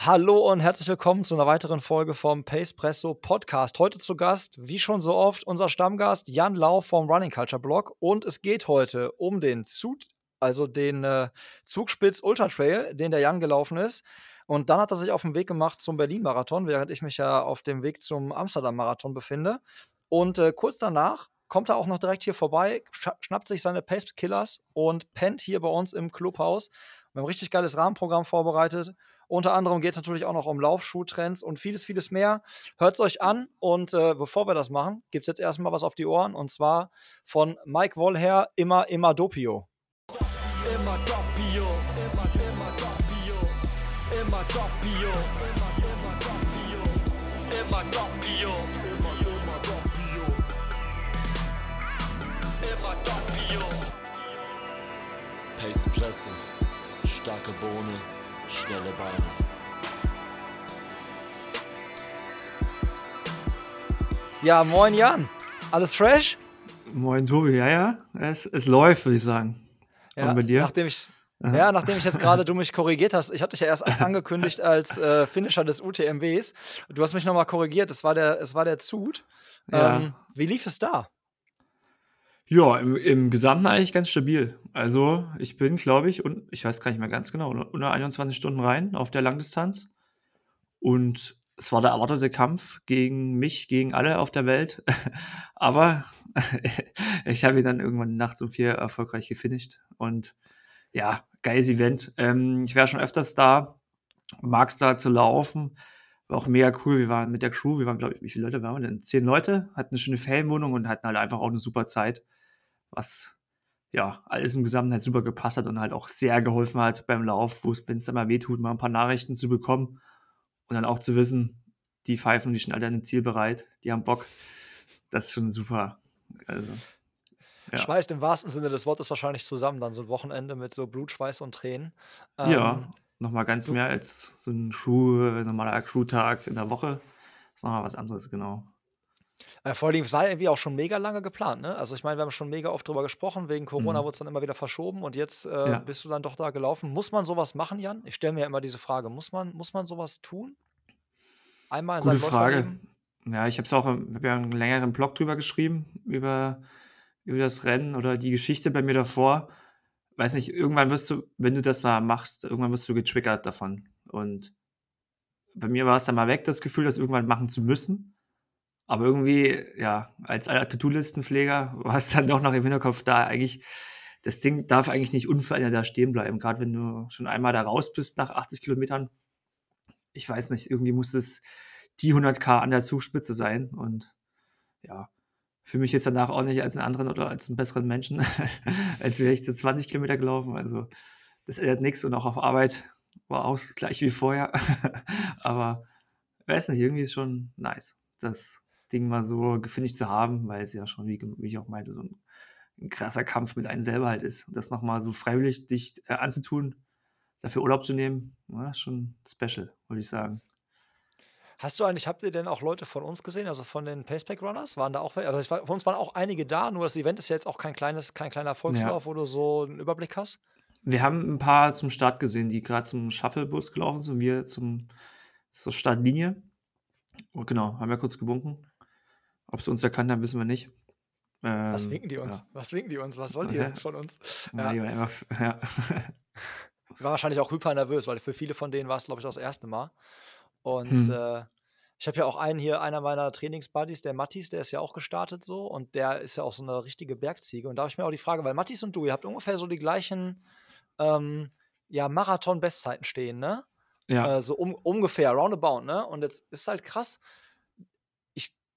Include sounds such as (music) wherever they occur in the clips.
Hallo und herzlich willkommen zu einer weiteren Folge vom Pacepresso Podcast. Heute zu Gast, wie schon so oft, unser Stammgast Jan Lau vom Running Culture Blog. Und es geht heute um den Zug, also den äh, Zugspitz Ultra Trail, den der Jan gelaufen ist. Und dann hat er sich auf den Weg gemacht zum Berlin-Marathon, während ich mich ja auf dem Weg zum Amsterdam-Marathon befinde. Und äh, kurz danach kommt er auch noch direkt hier vorbei, schnappt sich seine Pace Killers und pennt hier bei uns im Clubhaus. Wir haben ein richtig geiles Rahmenprogramm vorbereitet. Unter anderem geht es natürlich auch noch um Laufschuhtrends und vieles, vieles mehr. Hört es euch an und äh, bevor wir das machen, gibt es jetzt erstmal was auf die Ohren und zwar von Mike Wollher, immer, immer Dopio. Immer Doppio, immer, immer Doppio, immer Doppio, immer, Doppio, immer Doppio, immer, immer Doppio, immer Doppio. Pace Presse, starke Bohne schnelle Beine. Ja, moin Jan. Alles fresh? Moin Tobi, ja, ja. Es, es läuft, würde ich sagen. Ja, Und bei dir? Nachdem ich, ja, nachdem ich jetzt gerade du mich korrigiert hast, ich hatte dich ja erst (laughs) angekündigt als äh, Finisher des UTMWs. Du hast mich nochmal korrigiert, es war der, es war der Zut. Ja. Ähm, wie lief es da? Ja, im, im Gesamten eigentlich ganz stabil. Also ich bin, glaube ich, und ich weiß gar nicht mehr ganz genau, unter 21 Stunden rein auf der Langdistanz. Und es war der erwartete Kampf gegen mich, gegen alle auf der Welt. (laughs) Aber (laughs) ich habe ihn dann irgendwann nachts um vier erfolgreich gefinisht. Und ja, geiles Event. Ähm, ich wäre schon öfters da, mag es da zu laufen. War auch mega cool. Wir waren mit der Crew, wir waren, glaube ich, wie viele Leute waren wir denn? Zehn Leute, hatten eine schöne Ferienwohnung und hatten halt einfach auch eine super Zeit was ja alles im Gesamten halt super gepasst hat und halt auch sehr geholfen hat beim Lauf, wenn es dann mal wehtut, mal ein paar Nachrichten zu bekommen und dann auch zu wissen, die pfeifen, die sind alle an dem Ziel bereit, die haben Bock. Das ist schon super. Also, ja. Schweißt im wahrsten Sinne des Wortes wahrscheinlich zusammen, dann so ein Wochenende mit so Blut, Schweiß und Tränen. Ähm, ja, nochmal ganz mehr als so ein Crew, normaler Crew-Tag in der Woche. Das ist nochmal was anderes, genau. Äh, vor allem, es war irgendwie auch schon mega lange geplant, ne? Also ich meine, wir haben schon mega oft drüber gesprochen, wegen Corona Mhm. wurde es dann immer wieder verschoben und jetzt äh, Ja. bist du dann doch da gelaufen. Muss man sowas machen, Jan? Ich stelle mir ja immer diese Frage, muss man, muss man sowas tun? Einmal in Gute Frage. Ja, ich habe es auch, hab ja einen längeren Blog drüber geschrieben, über, über das Rennen oder die Geschichte bei mir davor. Weiß nicht, irgendwann wirst du, wenn du das mal machst, irgendwann wirst du getriggert davon. Und bei mir war es dann mal weg, das Gefühl, das irgendwann machen zu müssen. Aber irgendwie, ja, als alter To-Do-Listenpfleger (laughs) war es dann doch noch im Hinterkopf da eigentlich, das Ding darf eigentlich nicht unverändert da stehen bleiben. Gerade wenn du schon einmal da raus bist nach 80 Kilometern. Ich weiß nicht, irgendwie muss es die 100k an der Zugspitze sein. Und ja, fühle mich jetzt danach auch nicht als einen anderen oder als einen besseren Menschen, (laughs) als wäre ich zu 20 Kilometer gelaufen. Also das ändert nichts und auch auf Arbeit war auch gleich wie vorher. (laughs) Aber weiß nicht, irgendwie ist schon nice. Das Ding mal so gefinisht zu haben, weil es ja schon, wie, wie ich auch meinte, so ein, ein, krasser Kampf mit einem selber halt ist. Und das nochmal so freiwillig dich äh, anzutun, dafür Urlaub zu nehmen, ist schon special, würde ich sagen. Hast du eigentlich, habt ihr denn auch Leute von uns gesehen, also von den Paceback Runners? Waren da auch, also von uns waren auch einige da, nur das Event ist ja jetzt auch kein kleines, kein kleiner Volkslauf, ja. wo du so einen Überblick hast. Wir haben ein paar zum Start gesehen, die gerade zum Shuttlebus gelaufen sind und wir zum zur Startlinie. Oh, genau, haben wir kurz gewunken. Ob sie uns erkannt haben, wissen wir nicht. Ähm, Was winken die uns? Ja. Was winken die uns? Was wollen die ja. von uns? Ja. Ja. war wahrscheinlich auch hyper nervös, weil für viele von denen war es, glaube ich, das erste Mal. Und hm. äh, ich habe ja auch einen hier, einer meiner Trainingsbuddies, der Mattis, der ist ja auch gestartet so und der ist ja auch so eine richtige Bergziege. Und da habe ich mir auch die Frage, weil Mattis und du, ihr habt ungefähr so die gleichen ähm, ja, Marathon-Bestzeiten stehen, ne? Ja. Äh, so um, ungefähr, roundabout, ne? Und jetzt ist halt krass,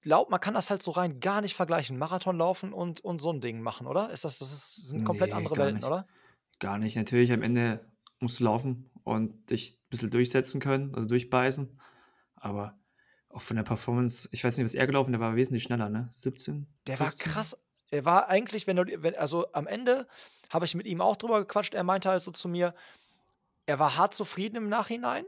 glaube, man kann das halt so rein gar nicht vergleichen. Marathon laufen und, und so ein Ding machen, oder? Ist das, das ist, sind komplett nee, andere Welten, nicht. oder? Gar nicht. Natürlich, am Ende musst du laufen und dich ein bisschen durchsetzen können, also durchbeißen. Aber auch von der Performance, ich weiß nicht, was er gelaufen, der war wesentlich schneller, ne? 17? Der 15? war krass. Er war eigentlich, wenn du, wenn, also am Ende habe ich mit ihm auch drüber gequatscht. Er meinte halt so zu mir, er war hart zufrieden im Nachhinein,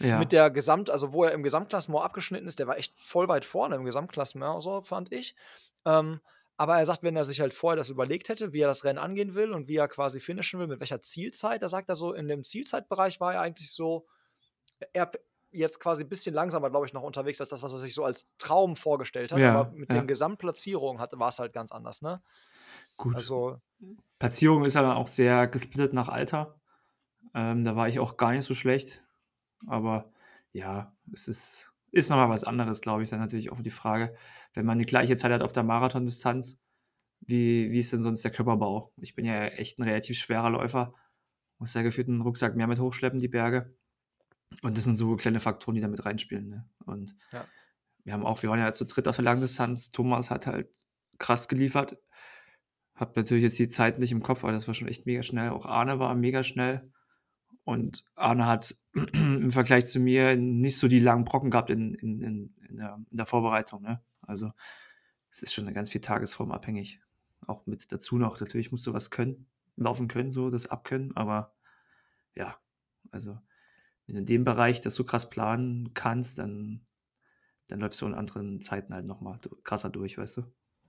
ja. Mit der Gesamt, also wo er im Gesamtklassement abgeschnitten ist, der war echt voll weit vorne im Gesamtklassement, so fand ich. Ähm, aber er sagt, wenn er sich halt vorher das überlegt hätte, wie er das Rennen angehen will und wie er quasi finishen will, mit welcher Zielzeit, da sagt er so, in dem Zielzeitbereich war er eigentlich so, er jetzt quasi ein bisschen langsamer, glaube ich, noch unterwegs als das, was er sich so als Traum vorgestellt hat. Ja, aber mit ja. den Gesamtplatzierungen war es halt ganz anders, ne? Gut. Also, Platzierung ist ja dann auch sehr gesplittet nach Alter. Ähm, da war ich auch gar nicht so schlecht. Aber ja, es ist, ist nochmal was anderes, glaube ich. Dann natürlich auch die Frage, wenn man die gleiche Zeit hat auf der Marathondistanz, wie, wie ist denn sonst der Körperbau? Ich bin ja echt ein relativ schwerer Läufer. Muss ja gefühlt einen Rucksack mehr mit hochschleppen, die Berge. Und das sind so kleine Faktoren, die da mit reinspielen. Ne? Und Ja. wir haben auch, wir waren ja zu dritt auf der Langdistanz. Thomas hat halt krass geliefert. Hab natürlich jetzt die Zeit nicht im Kopf, aber das war schon echt mega schnell. Auch Arne war mega schnell. Und Arne hat (clears throat) im Vergleich zu mir nicht so die langen Brocken gehabt in, in, in, in, der, der Vorbereitung. Ne? Also es ist schon eine ganz viel Tagesform abhängig. Auch mit dazu noch, natürlich musst du was können, laufen können, so das abkönnen, aber ja, also wenn du in dem Bereich das so krass planen kannst, dann, dann läufst du in anderen Zeiten halt nochmal krasser durch, weißt du?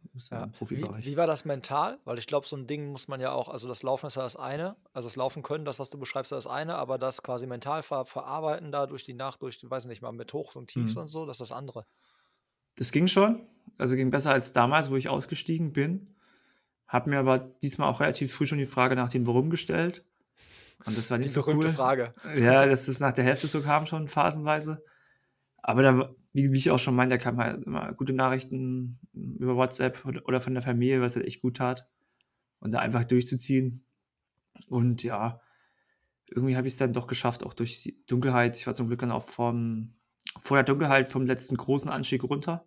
Du bist ja Ja. im Wie, Profibereich. wie war das mental? Weil ich glaube, so ein Ding muss man ja auch, also das Laufen ist ja das eine, also das Laufen können, das, was du beschreibst, ist das eine, aber das quasi mental ver verarbeiten da durch die Nacht, durch, weiß ich nicht mal, mit Hochs und Tiefs Mhm. und so, das ist das andere. Das ging schon. Also ging besser als damals, wo ich ausgestiegen bin. Hab mir aber diesmal auch relativ früh schon die Frage nach dem Warum gestellt. Und das war Die nicht so berühmte cool. Frage. Ja, dass es nach der Hälfte so kam, schon phasenweise. Aber dann, wie, wie ich auch schon meinte, da kamen halt immer gute Nachrichten über WhatsApp oder, von der Familie, was halt echt gut tat. Und da einfach durchzuziehen. Und ja, irgendwie habe ich es dann doch geschafft, auch durch die Dunkelheit. Ich war zum Glück dann auch vom, vor der Dunkelheit vom letzten großen Anstieg runter,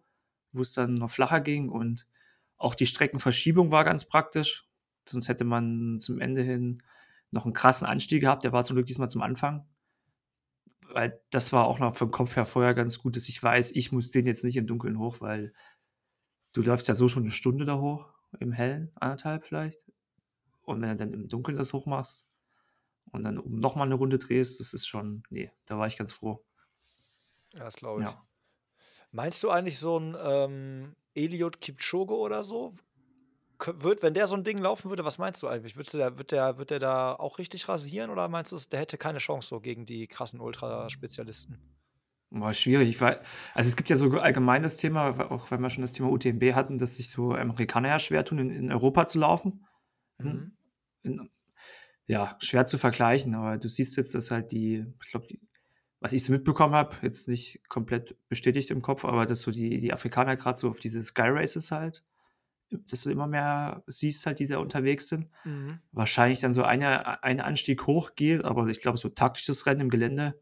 wo es dann noch flacher ging. Und auch die Streckenverschiebung war ganz praktisch. Sonst hätte man zum Ende hin noch einen krassen Anstieg gehabt. Der war zum Glück diesmal zum Anfang. Weil das war auch noch vom Kopf her vorher ganz gut, dass ich weiß, ich muss den jetzt nicht im Dunkeln hoch, weil du läufst ja so schon eine Stunde da hoch, im Hellen, anderthalb vielleicht. Und wenn du dann im Dunkeln das hochmachst und dann oben nochmal eine Runde drehst, das ist schon, nee, da war ich ganz froh. Ja, das glaube ich. Ja. Meinst du eigentlich so ein ähm, Eliud Kipchoge oder so? Wird, wenn der so ein Ding laufen würde, was meinst du eigentlich? Würdest du der, wird, der, wird der da auch richtig rasieren oder meinst du, der hätte keine Chance so gegen die krassen Ultraspezialisten? War schwierig. Ich war, also es gibt ja so allgemein das Thema, auch wenn wir schon das Thema UTMB hatten, dass sich so Amerikaner ja schwer tun, in, in Europa zu laufen. Mhm. in, ja, schwer zu vergleichen, aber du siehst jetzt, dass halt die, ich glaube, was ich so mitbekommen habe, jetzt nicht komplett bestätigt im Kopf, aber dass so die, die Afrikaner gerade so auf diese Sky Races halt, dass du immer mehr siehst halt, die da unterwegs sind. Mhm. Wahrscheinlich dann so eine, ein Anstieg hoch geht, aber ich glaube, so taktisches Rennen im Gelände,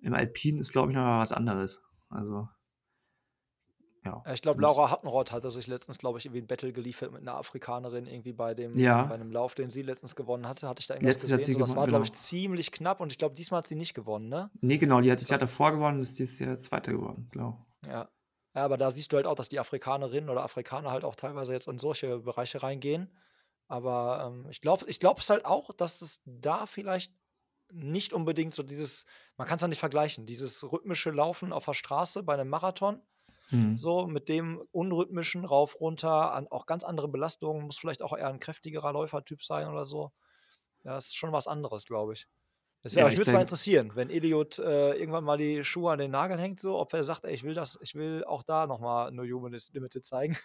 im Alpin ist, glaube ich, noch mal was anderes. Also, ja. Ich glaube, Laura Hattenroth hatte sich letztens, glaube ich, irgendwie ein Battle geliefert mit einer Afrikanerin irgendwie bei dem Ja. bei einem Lauf, den sie letztens gewonnen hatte. Hatte ich da irgendwas Letztens hat gesehen? sie So, das gewonnen, war, glaube ich, genau. ziemlich knapp und ich glaube, diesmal hat sie nicht gewonnen, ne? Nee, genau, die hat das Jahr davor gewonnen, ist dieses Jahr Zweiter geworden, genau. Ja. Ja, aber da siehst du halt auch, dass die Afrikanerinnen oder Afrikaner halt auch teilweise jetzt in solche Bereiche reingehen. Aber ähm, ich glaube ich glaube es halt auch, dass es da vielleicht nicht unbedingt so dieses, man kann es ja nicht vergleichen, dieses rhythmische Laufen auf der Straße bei einem Marathon, Mhm. so mit dem unrhythmischen rauf, runter, an auch ganz andere Belastungen, muss vielleicht auch eher ein kräftigerer Läufertyp sein oder so. Ja, ist schon was anderes, glaube ich. Deswegen, Ja, ich würde es mal interessieren, wenn Eliot äh, irgendwann mal die Schuhe an den Nagel hängt, so, ob er sagt, ey, ich will das, ich will auch da nochmal No Human is Limited zeigen.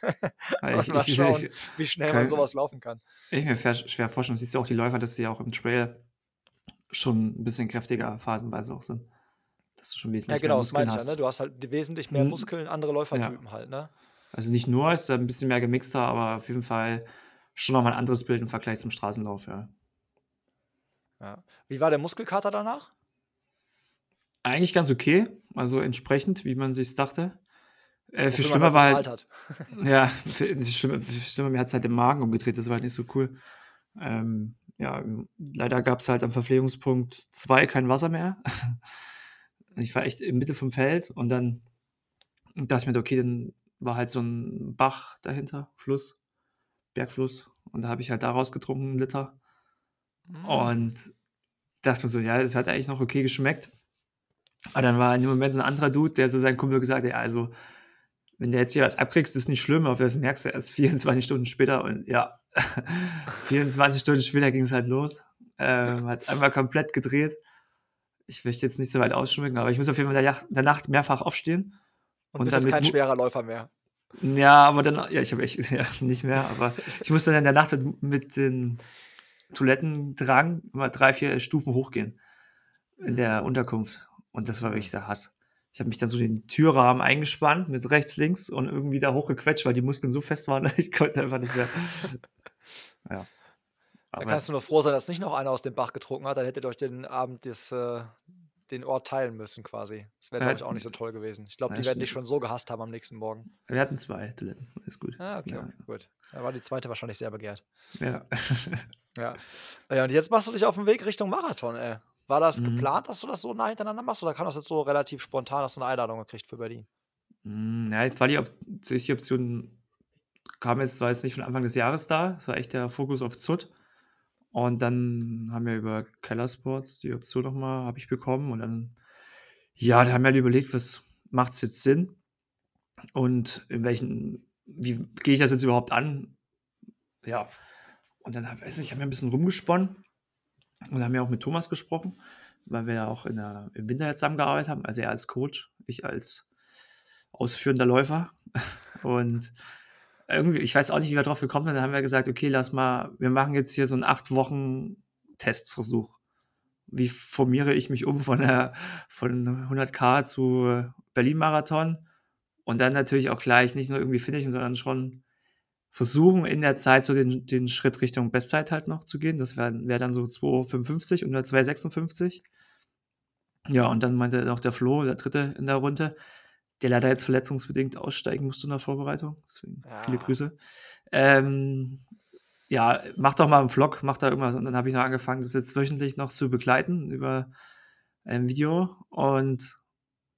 Ja, (laughs) ich- mal ich- schauen, ich- wie schnell man kein- sowas laufen kann. Ich mir schwer vorstellen, siehst du auch die Läufer, dass die auch im Trail schon ein bisschen kräftiger phasenweise auch sind. Dass du schon Ja, wesentlich genau, mehr das ich ja, hast. ne? Du hast halt wesentlich mehr Mhm. Muskeln, andere Läufertypen halt, ne? Also nicht nur, ist da ein bisschen mehr gemixter, aber auf jeden Fall schon nochmal ein anderes Bild im Vergleich zum Straßenlauf, ja. Ja. Wie war der Muskelkater danach? Eigentlich ganz okay, also entsprechend, wie man sich dachte. Äh, viel Wofür schlimmer man war halt halt, (laughs) (laughs) ja, viel, schlimmer, viel schlimmer, mir hat es halt den Magen umgedreht, das war halt nicht so cool. Ähm, ja, leider gab es halt am Verpflegungspunkt 2 kein Wasser mehr. (laughs) ich war echt in Mitte vom Feld und dann dachte ich mir, okay, dann war halt so ein Bach dahinter, Fluss, Bergfluss. Und da habe ich halt daraus getrunken, einen Liter. Mhm. Und dachte mir so, ja, es hat eigentlich noch okay geschmeckt. Aber dann war in dem Moment so ein anderer Dude, der so seinen Kumpel gesagt hat, ja, also, wenn du jetzt hier was abkriegst, ist nicht schlimm, aber das merkst du erst (laughs) 24 Stunden später. Und ja, (laughs) 24 Stunden später ging es halt los. Ähm, hat einmal komplett gedreht. ich möchte jetzt nicht so weit ausschmücken, aber ich muss auf jeden Fall in der, Nacht mehrfach aufstehen. Und, und bist jetzt kein schwerer Läufer mehr. Ja, aber dann, ja, ich habe echt (laughs) ja, nicht mehr, aber ich musste dann in der Nacht mit den Toilettendrang immer drei, vier Stufen hochgehen in der Unterkunft. Und das war wirklich der Hass. Ich habe mich dann so den Türrahmen eingespannt mit rechts, links und irgendwie da hochgequetscht, weil die Muskeln so fest waren, (laughs) ich konnte einfach nicht mehr. ja. Da kannst du nur froh sein, dass nicht noch einer aus dem Bach getrunken hat, dann hättet ihr euch den Abend des, äh, den Ort teilen müssen quasi. Das wäre, glaube ich, auch nicht so toll gewesen. Ich glaube, die werden dich schon so gehasst haben am nächsten Morgen. Wir hatten zwei Toiletten, ist gut. Ah, okay, ja. okay, gut. Da war die zweite wahrscheinlich sehr begehrt. Ja. (laughs) ja. Ja, und jetzt machst du dich auf den Weg Richtung Marathon, ey. War das mhm. geplant, dass du das so nah hintereinander machst oder kam das jetzt so relativ spontan, dass du eine Einladung gekriegt für Berlin? Hm, ja, jetzt war die, Op die Option, kam jetzt, war jetzt nicht von Anfang des Jahres da. Es war echt der Fokus auf ZUT. Und dann haben wir über Keller Sports die Option nochmal, habe ich bekommen. Und dann, ja, da haben wir halt überlegt, was macht es jetzt Sinn? Und in welchen, wie gehe ich das jetzt überhaupt an? Ja. Und dann, weiß nicht, ich habe mir ein bisschen rumgesponnen und haben ja auch mit Thomas gesprochen, weil wir ja auch in der, im Winter jetzt zusammengearbeitet haben. Also er als Coach, ich als ausführender Läufer. (laughs) Und irgendwie, ich weiß auch nicht, wie wir drauf gekommen sind, dann haben wir gesagt, okay, lass mal, wir machen jetzt hier so einen acht Wochen Testversuch. Wie formiere ich mich um von, der, von 100k zu Berlin-Marathon? Und dann natürlich auch gleich nicht nur irgendwie finishen, sondern schon versuchen, in der Zeit so den, den Schritt Richtung Bestzeit halt noch zu gehen. Das wäre wär dann so 2,55 und 2,56. Ja, und dann meinte noch der Flo, der dritte in der Runde, der leider jetzt verletzungsbedingt aussteigen musste in der Vorbereitung. Deswegen ja. viele Grüße. Ähm, ja, mach doch mal einen Vlog, mach da irgendwas. Und dann habe ich noch angefangen, das jetzt wöchentlich noch zu begleiten über ein Video. Und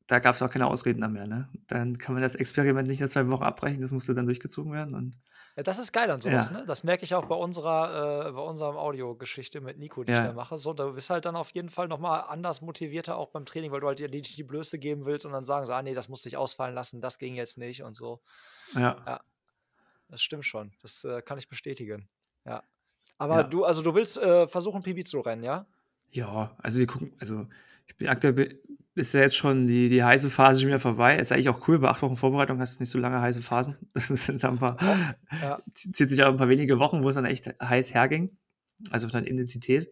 da gab es auch keine Ausreden mehr. Ne? Dann kann man das Experiment nicht in zwei Wochen abbrechen, das musste dann durchgezogen werden. Und ja, das ist geil an sowas, ja. ne? Das merke ich auch bei unserer, äh, bei unserem Audiogeschichte mit Nico, die ja. ich da mache. So, da bist halt dann auf jeden Fall nochmal anders motivierter auch beim Training, weil du halt dir nicht die Blöße geben willst und dann sagen so, ah nee, das musste ich ausfallen lassen, das ging jetzt nicht und so. Ja. ja. Das stimmt schon. Das äh, kann ich bestätigen. Ja. Aber du, also du willst äh, versuchen, PB zu rennen, ja? Ja, also wir gucken, also ich bin aktuell ist ja jetzt schon die, die heiße Phase schon wieder vorbei. Ist eigentlich auch cool, bei acht Wochen Vorbereitung hast du nicht so lange heiße Phasen. (laughs) Das sind dann ein paar, ja. (laughs) zieht sich auch ein paar wenige Wochen, wo es dann echt heiß herging. Also von der Intensität.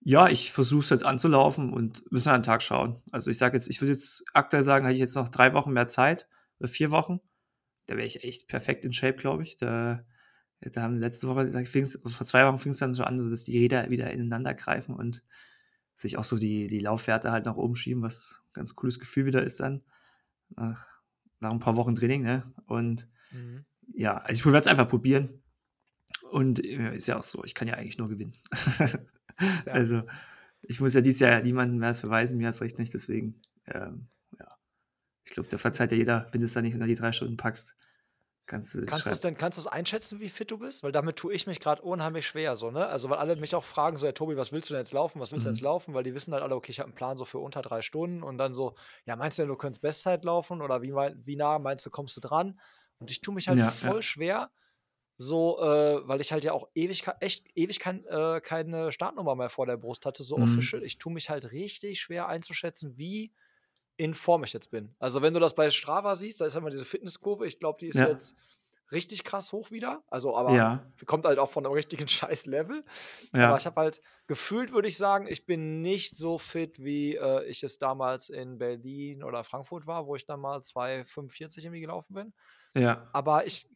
Ja, ich versuche es jetzt anzulaufen und müssen wir einen Tag schauen. Also ich sage jetzt, ich würde jetzt aktuell sagen, hätte ich jetzt noch drei Wochen mehr Zeit oder vier Wochen, da wäre ich echt perfekt in Shape, glaube ich. Da, da haben letzte Woche, vor zwei Wochen fing es dann so an, dass die Räder wieder ineinander greifen und sich auch so die, die Laufwerte halt nach oben schieben, was ein ganz cooles Gefühl wieder ist dann. Nach, nach ein paar Wochen Training, ne? Und mhm. ja, also ich werde es einfach probieren. Und ja, ist ja auch so, ich kann ja eigentlich nur gewinnen. (laughs) ja. Also, ich muss ja dieses Jahr niemandem mehr verweisen, mir hast recht nicht, deswegen, ähm, ja. Ich glaube, da verzeiht ja jeder, wenn du es da nicht unter die drei Stunden packst. Kannst du Kannst du's denn kannst du's einschätzen, wie fit du bist? Weil damit tue ich mich gerade unheimlich schwer so, ne? Also, weil alle mich auch fragen so: „Ja, Tobi, was willst du denn jetzt laufen? Was willst du denn jetzt mhm. laufen?“ Weil die wissen halt alle: „Okay, ich habe einen Plan so für unter drei Stunden“ und dann so: „Ja, meinst du denn, du könntest Bestzeit laufen oder wie wie nah meinst du, kommst du dran?“ Und ich tue mich halt Ja, voll ja. schwer, so, äh, weil ich halt ja auch ewig echt ewig kein äh, keine Startnummer mehr vor der Brust hatte, so Mhm. official. Ich tue mich halt richtig schwer einzuschätzen, wie in Form ich jetzt bin. Also, wenn du das bei Strava siehst, da ist ja immer diese Fitnesskurve. Ich glaube, die ist Ja. jetzt richtig krass hoch wieder. Also, aber Ja. kommt halt auch von 'nem richtigen (laughs) Scheiß-Level. Aber ich habe halt gefühlt würde ich sagen, ich bin nicht so fit, wie, äh, ich es damals in Berlin oder Frankfurt war, wo ich dann mal 2,45 irgendwie gelaufen bin. Ja. Aber ich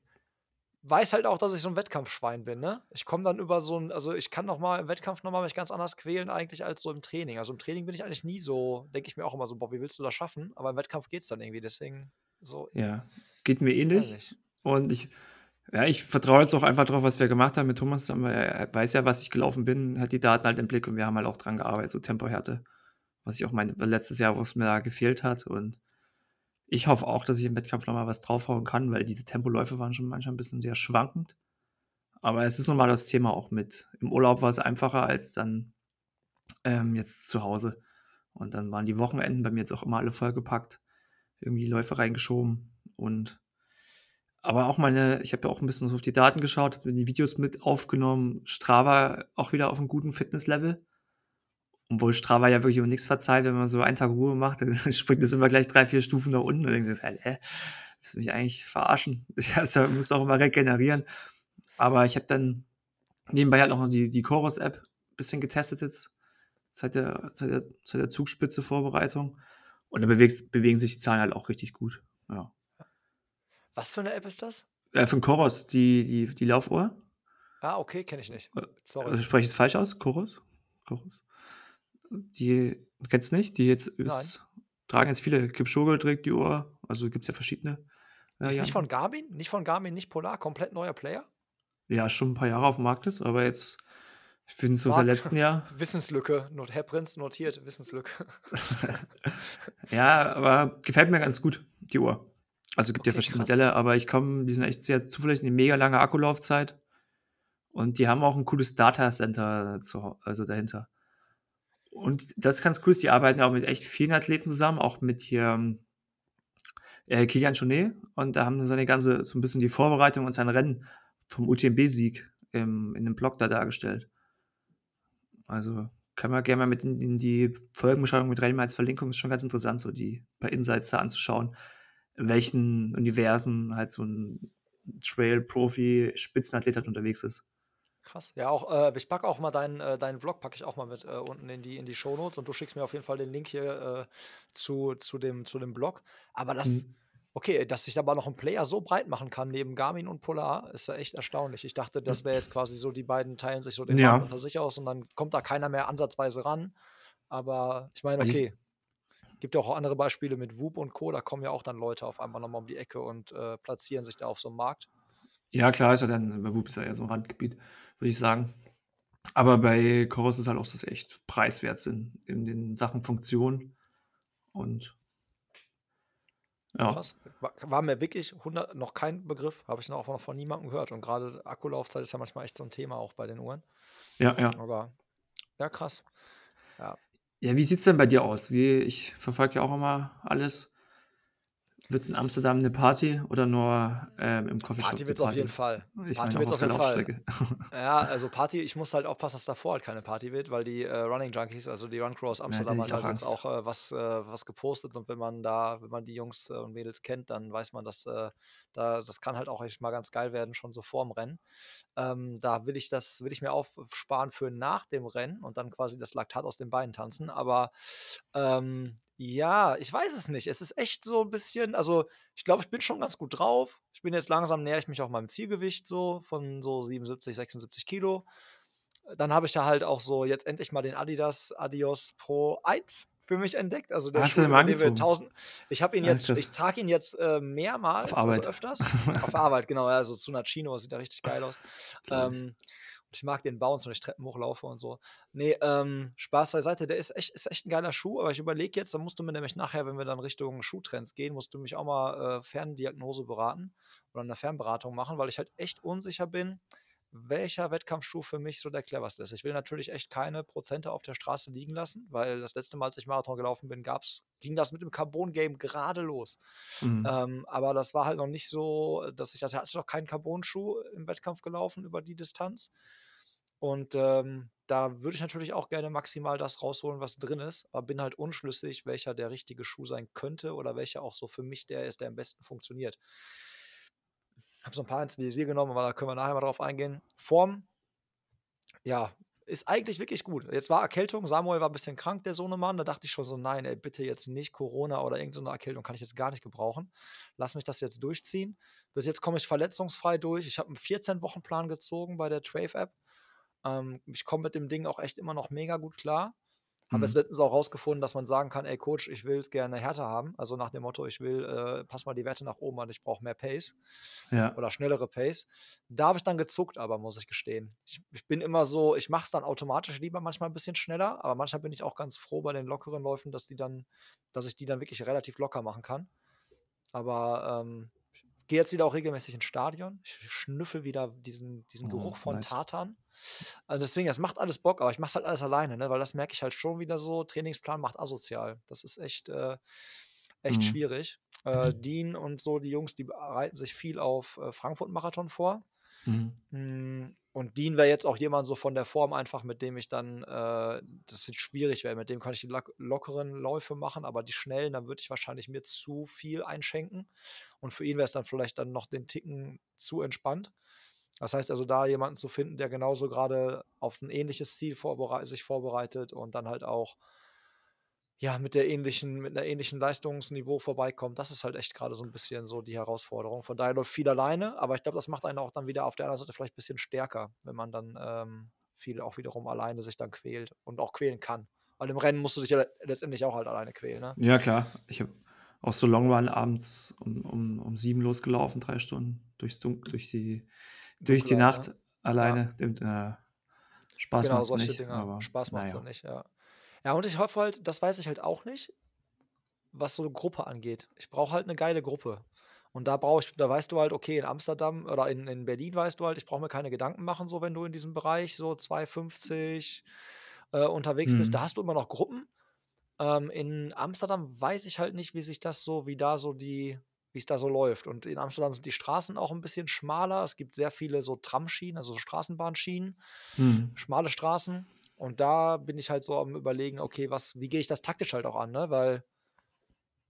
weiß halt auch, dass ich so 'n Wettkampfschwein bin, ne? Ich komme dann über so 'n also, ich kann noch mal im Wettkampf noch mal mich ganz anders quälen eigentlich als so im Training. Also, im Training bin ich eigentlich nie so denke ich mir auch immer so: „Boah, wie willst du das schaffen?“ Aber im Wettkampf geht's dann irgendwie, deswegen so Ja, geht mir ähnlich. Und ich ja, ich vertraue jetzt auch einfach drauf, was wir gemacht haben mit Thomas Er weiß ja, was ich gelaufen bin, hat die Daten halt im Blick und wir haben halt auch dran gearbeitet, so Tempohärte. Was ich auch meine letztes Jahr, wo es mir da gefehlt hat und ich hoffe auch, dass ich im Wettkampf noch mal was draufhauen kann, weil diese Tempoläufe waren schon manchmal ein bisschen sehr schwankend. Aber es ist nun mal das Thema auch mit. Im Urlaub war es einfacher als dann ähm, jetzt zu Hause. Und dann waren die Wochenenden bei mir jetzt auch immer alle vollgepackt. Irgendwie Läufe reingeschoben und aber auch meine, ich habe ja auch ein bisschen auf die Daten geschaut, habe die Videos mit aufgenommen. Strava auch wieder auf einem guten Fitnesslevel. Obwohl Strava ja wirklich um nichts verzeiht, wenn man so einen Tag Ruhe macht, dann (laughs) springt es immer gleich drei, vier Stufen nach unten und dann denkst du halt, hä, willst du mich eigentlich verarschen? (laughs) Ich also, muss auch immer regenerieren. Aber ich habe dann nebenbei halt noch die, die Chorus-App ein bisschen getestet jetzt, seit der, seit der, seit der Zugspitze-Vorbereitung. Und da bewegt, bewegen sich die Zahlen halt auch richtig gut. Ja. Was für eine App ist das? Äh, von Chorus, die, die, die Laufuhr. Ah, okay, kenne ich nicht. Äh, Sorry. Also spreche ich es falsch aus? Chorus? Chorus? Die kennst du nicht? Die jetzt ist, tragen jetzt viele. Kipchoge trägt die Uhr. Also gibt es ja verschiedene. Die ist nicht von Garmin? Nicht von Garmin, nicht Polar, komplett neuer Player? Ja, schon ein paar Jahre auf dem Markt ist, aber jetzt, ich finde es so seit letztem Jahr. (laughs) Wissenslücke, Not, Herr Prinz notiert, Wissenslücke. (laughs) ja, aber gefällt mir ganz gut, die Uhr. Also es gibt okay, ja verschiedene krass. Modelle, aber ich komme, die sind echt sehr zuverlässig, eine mega lange Akkulaufzeit. Und die haben auch ein cooles Data Center zu, also dahinter. Und das ist ganz cool, die arbeiten auch mit echt vielen Athleten zusammen, auch mit hier äh, Kilian Chonet. Und da haben sie seine ganze, so ein bisschen die Vorbereitung und sein Rennen vom UTMB-Sieg in dem Blog da dargestellt. Also kann man gerne mal mit in, in die Folgenbeschreibung mit reinnehmen als Verlinkung. Ist schon ganz interessant, so die paar Insights da anzuschauen, in welchen Universen halt so ein Trail-Profi-Spitzenathlet halt unterwegs ist. Krass. Ja, auch, äh, ich packe auch mal deinen, äh, deinen Vlog, packe ich auch mal mit äh, unten in die, in die Shownotes und du schickst mir auf jeden Fall den Link hier äh, zu, zu, dem, zu dem Blog. Aber das, mhm. okay, dass sich aber noch ein Player so breit machen kann neben Garmin und Polar, ist ja echt erstaunlich. Ich dachte, das wäre jetzt quasi so, die beiden teilen sich so den ja. unter sich aus und dann kommt da keiner mehr ansatzweise ran. Aber ich meine, okay. Gibt ja auch andere Beispiele mit Whoop und Co. Da kommen ja auch dann Leute auf einmal nochmal um die Ecke und äh, platzieren sich da auf so einem Markt. Ja, klar ist ja dann, bei Whoop ist ja eher so ein Randgebiet, würde ich sagen. Aber bei Chorus ist halt auch, dass sie echt preiswert sind in den Sachen Funktion und ja. Krass. War, mir wirklich 100, noch kein Begriff, habe ich noch, noch von niemandem gehört. Und gerade Akkulaufzeit ist ja manchmal echt so ein Thema auch bei den Uhren. Ja, ja. Aber ja, krass. Ja. Ja, wie sieht es denn bei dir aus? Wie, ich verfolge ja auch immer alles. Wird es in Amsterdam eine Party oder nur ähm, im Coffeeshop? Party wird es auf jeden Fall. Ich Party wird es auf jeden Fall. (laughs) ja, also Party, ich muss halt aufpassen, dass davor halt keine Party wird, weil die äh, Running Junkies, also die Run Crew aus Amsterdam, ja, halt jetzt auch äh, was, äh, was gepostet und wenn man da, wenn man die Jungs äh, und Mädels kennt, dann weiß man, dass äh, da, das kann halt auch echt mal ganz geil werden, schon so vorm Rennen. Ähm, da will ich das, will ich mir aufsparen für nach dem Rennen und dann quasi das Laktat aus den Beinen tanzen. Aber ähm, ja, ich weiß es nicht. Es ist echt so ein bisschen, also ich glaube, ich bin schon ganz gut drauf. Ich bin jetzt langsam, näher ich mich auch meinem Zielgewicht so von so 77, 76 Kilo. Dann habe ich ja halt auch so jetzt endlich mal den Adidas Adios Pro 1 für mich entdeckt. Also der Hast Schuh, du den mal angezogen? 1000, ich habe ihn jetzt, ich trage ihn jetzt äh, mehrmals, Auf Arbeit. also öfters. (laughs) Auf Arbeit, genau, also zu einer Chino, sieht ja richtig geil aus. Ähm, ich mag den Bounce, wenn ich Treppen hochlaufe und so. Nee, ähm, Spaß beiseite, der ist echt, ist echt ein geiler Schuh, aber ich überlege jetzt, da musst du mir nämlich nachher, wenn wir dann Richtung Schuhtrends gehen, musst du mich auch mal äh, Ferndiagnose beraten oder eine Fernberatung machen, weil ich halt echt unsicher bin, welcher Wettkampfschuh für mich so der cleverste ist. Ich will natürlich echt keine Prozente auf der Straße liegen lassen, weil das letzte Mal, als ich Marathon gelaufen bin, gab's, ging das mit dem Carbon-Game gerade los. Mhm. Ähm, aber das war halt noch nicht so, dass ich, also ich hatte noch keinen Carbon-Schuh im Wettkampf gelaufen über die Distanz. Und ähm, da würde ich natürlich auch gerne maximal das rausholen, was drin ist, aber bin halt unschlüssig, welcher der richtige Schuh sein könnte oder welcher auch so für mich der ist, der am besten funktioniert habe so ein paar ins Visier genommen, aber da können wir nachher mal drauf eingehen. Form, ja, ist eigentlich wirklich gut. Jetzt war Erkältung, Samuel war ein bisschen krank, der Sohnemann. Da dachte ich schon so, nein, ey, bitte jetzt nicht Corona oder irgendeine Erkältung kann ich jetzt gar nicht gebrauchen. Lass mich das jetzt durchziehen. Bis jetzt komme ich verletzungsfrei durch. Ich habe einen 14-Wochen-Plan gezogen bei der Trave-App. Ähm, ich komme mit dem Ding auch echt immer noch mega gut klar. Habe jetzt mhm. letztens auch rausgefunden, dass man sagen kann, ey Coach, ich will es gerne härter haben. Also nach dem Motto, ich will, äh, pass mal die Werte nach oben an, ich brauche mehr Pace ja. oder schnellere Pace. Da habe ich dann gezuckt, aber muss ich gestehen. Ich, ich bin immer so, ich mache es dann automatisch lieber manchmal ein bisschen schneller, aber manchmal bin ich auch ganz froh bei den lockeren Läufen, dass die dann, dass ich die dann wirklich relativ locker machen kann. Aber ähm, gehe jetzt wieder auch regelmäßig ins Stadion. Ich schnüffel wieder diesen, diesen oh, Geruch von nice. Tartan. Also deswegen, das macht alles Bock, aber ich mache es halt alles alleine, ne? weil das merke ich halt schon wieder so. Trainingsplan macht asozial. Das ist echt, äh, echt mhm. schwierig. Äh, Dean und so, die Jungs, die bereiten sich viel auf äh, Frankfurt-Marathon vor. Mhm. Und Dean wäre jetzt auch jemand so von der Form einfach, mit dem ich dann äh, das wird schwierig werden. Mit dem kann ich die lock lockeren Läufe machen, aber die schnellen, dann würde ich wahrscheinlich mir zu viel einschenken. Und für ihn wäre es dann vielleicht dann noch den Ticken zu entspannt. Das heißt also, da jemanden zu finden, der genauso gerade auf ein ähnliches Ziel vorberei sich vorbereitet und dann halt auch ja, mit der ähnlichen mit 'ner ähnlichen Leistungsniveau vorbeikommt, das ist halt echt gerade so ein bisschen so die Herausforderung. Von daher läuft viel alleine, aber ich glaube, das macht einen auch dann wieder auf der anderen Seite vielleicht ein bisschen stärker, wenn man dann, ähm, viel auch wiederum alleine sich dann quält und auch quälen kann. Weil im Rennen musst du dich ja letztendlich auch halt alleine quälen, ne? Ja klar, ich habe auch so Long Run abends um um um 7 losgelaufen, 3 Stunden durchs Dun durch die durch die Dunkelheit, Nacht ne? Ja. alleine. Dem äh, Spaß Genau, macht's solche nicht, Dinger. aber Spaß na macht's ja ja. nicht, ja. Ja, und ich hoffe halt das weiß ich halt auch nicht, was so 'ne Gruppe angeht. Ich brauche halt 'ne geile Gruppe. Und da brauche ich da weißt du halt, okay, in Amsterdam oder in in Berlin weißt du halt, ich brauche mir keine Gedanken machen, so wenn du in diesem Bereich so 2,50, äh, unterwegs bist. Da Mhm. hast du immer noch Gruppen. Ähm, in Amsterdam weiß ich halt nicht, wie sich das so wie da so die wie's da so läuft. Und in Amsterdam sind die Straßen auch 'n bisschen schmaler. Es gibt sehr viele so Tramschienen, also so Straßenbahnschienen, Mhm. schmale Straßen. Und da bin ich halt so am Überlegen, okay, was wie gehe ich das taktisch halt auch an, ne? Weil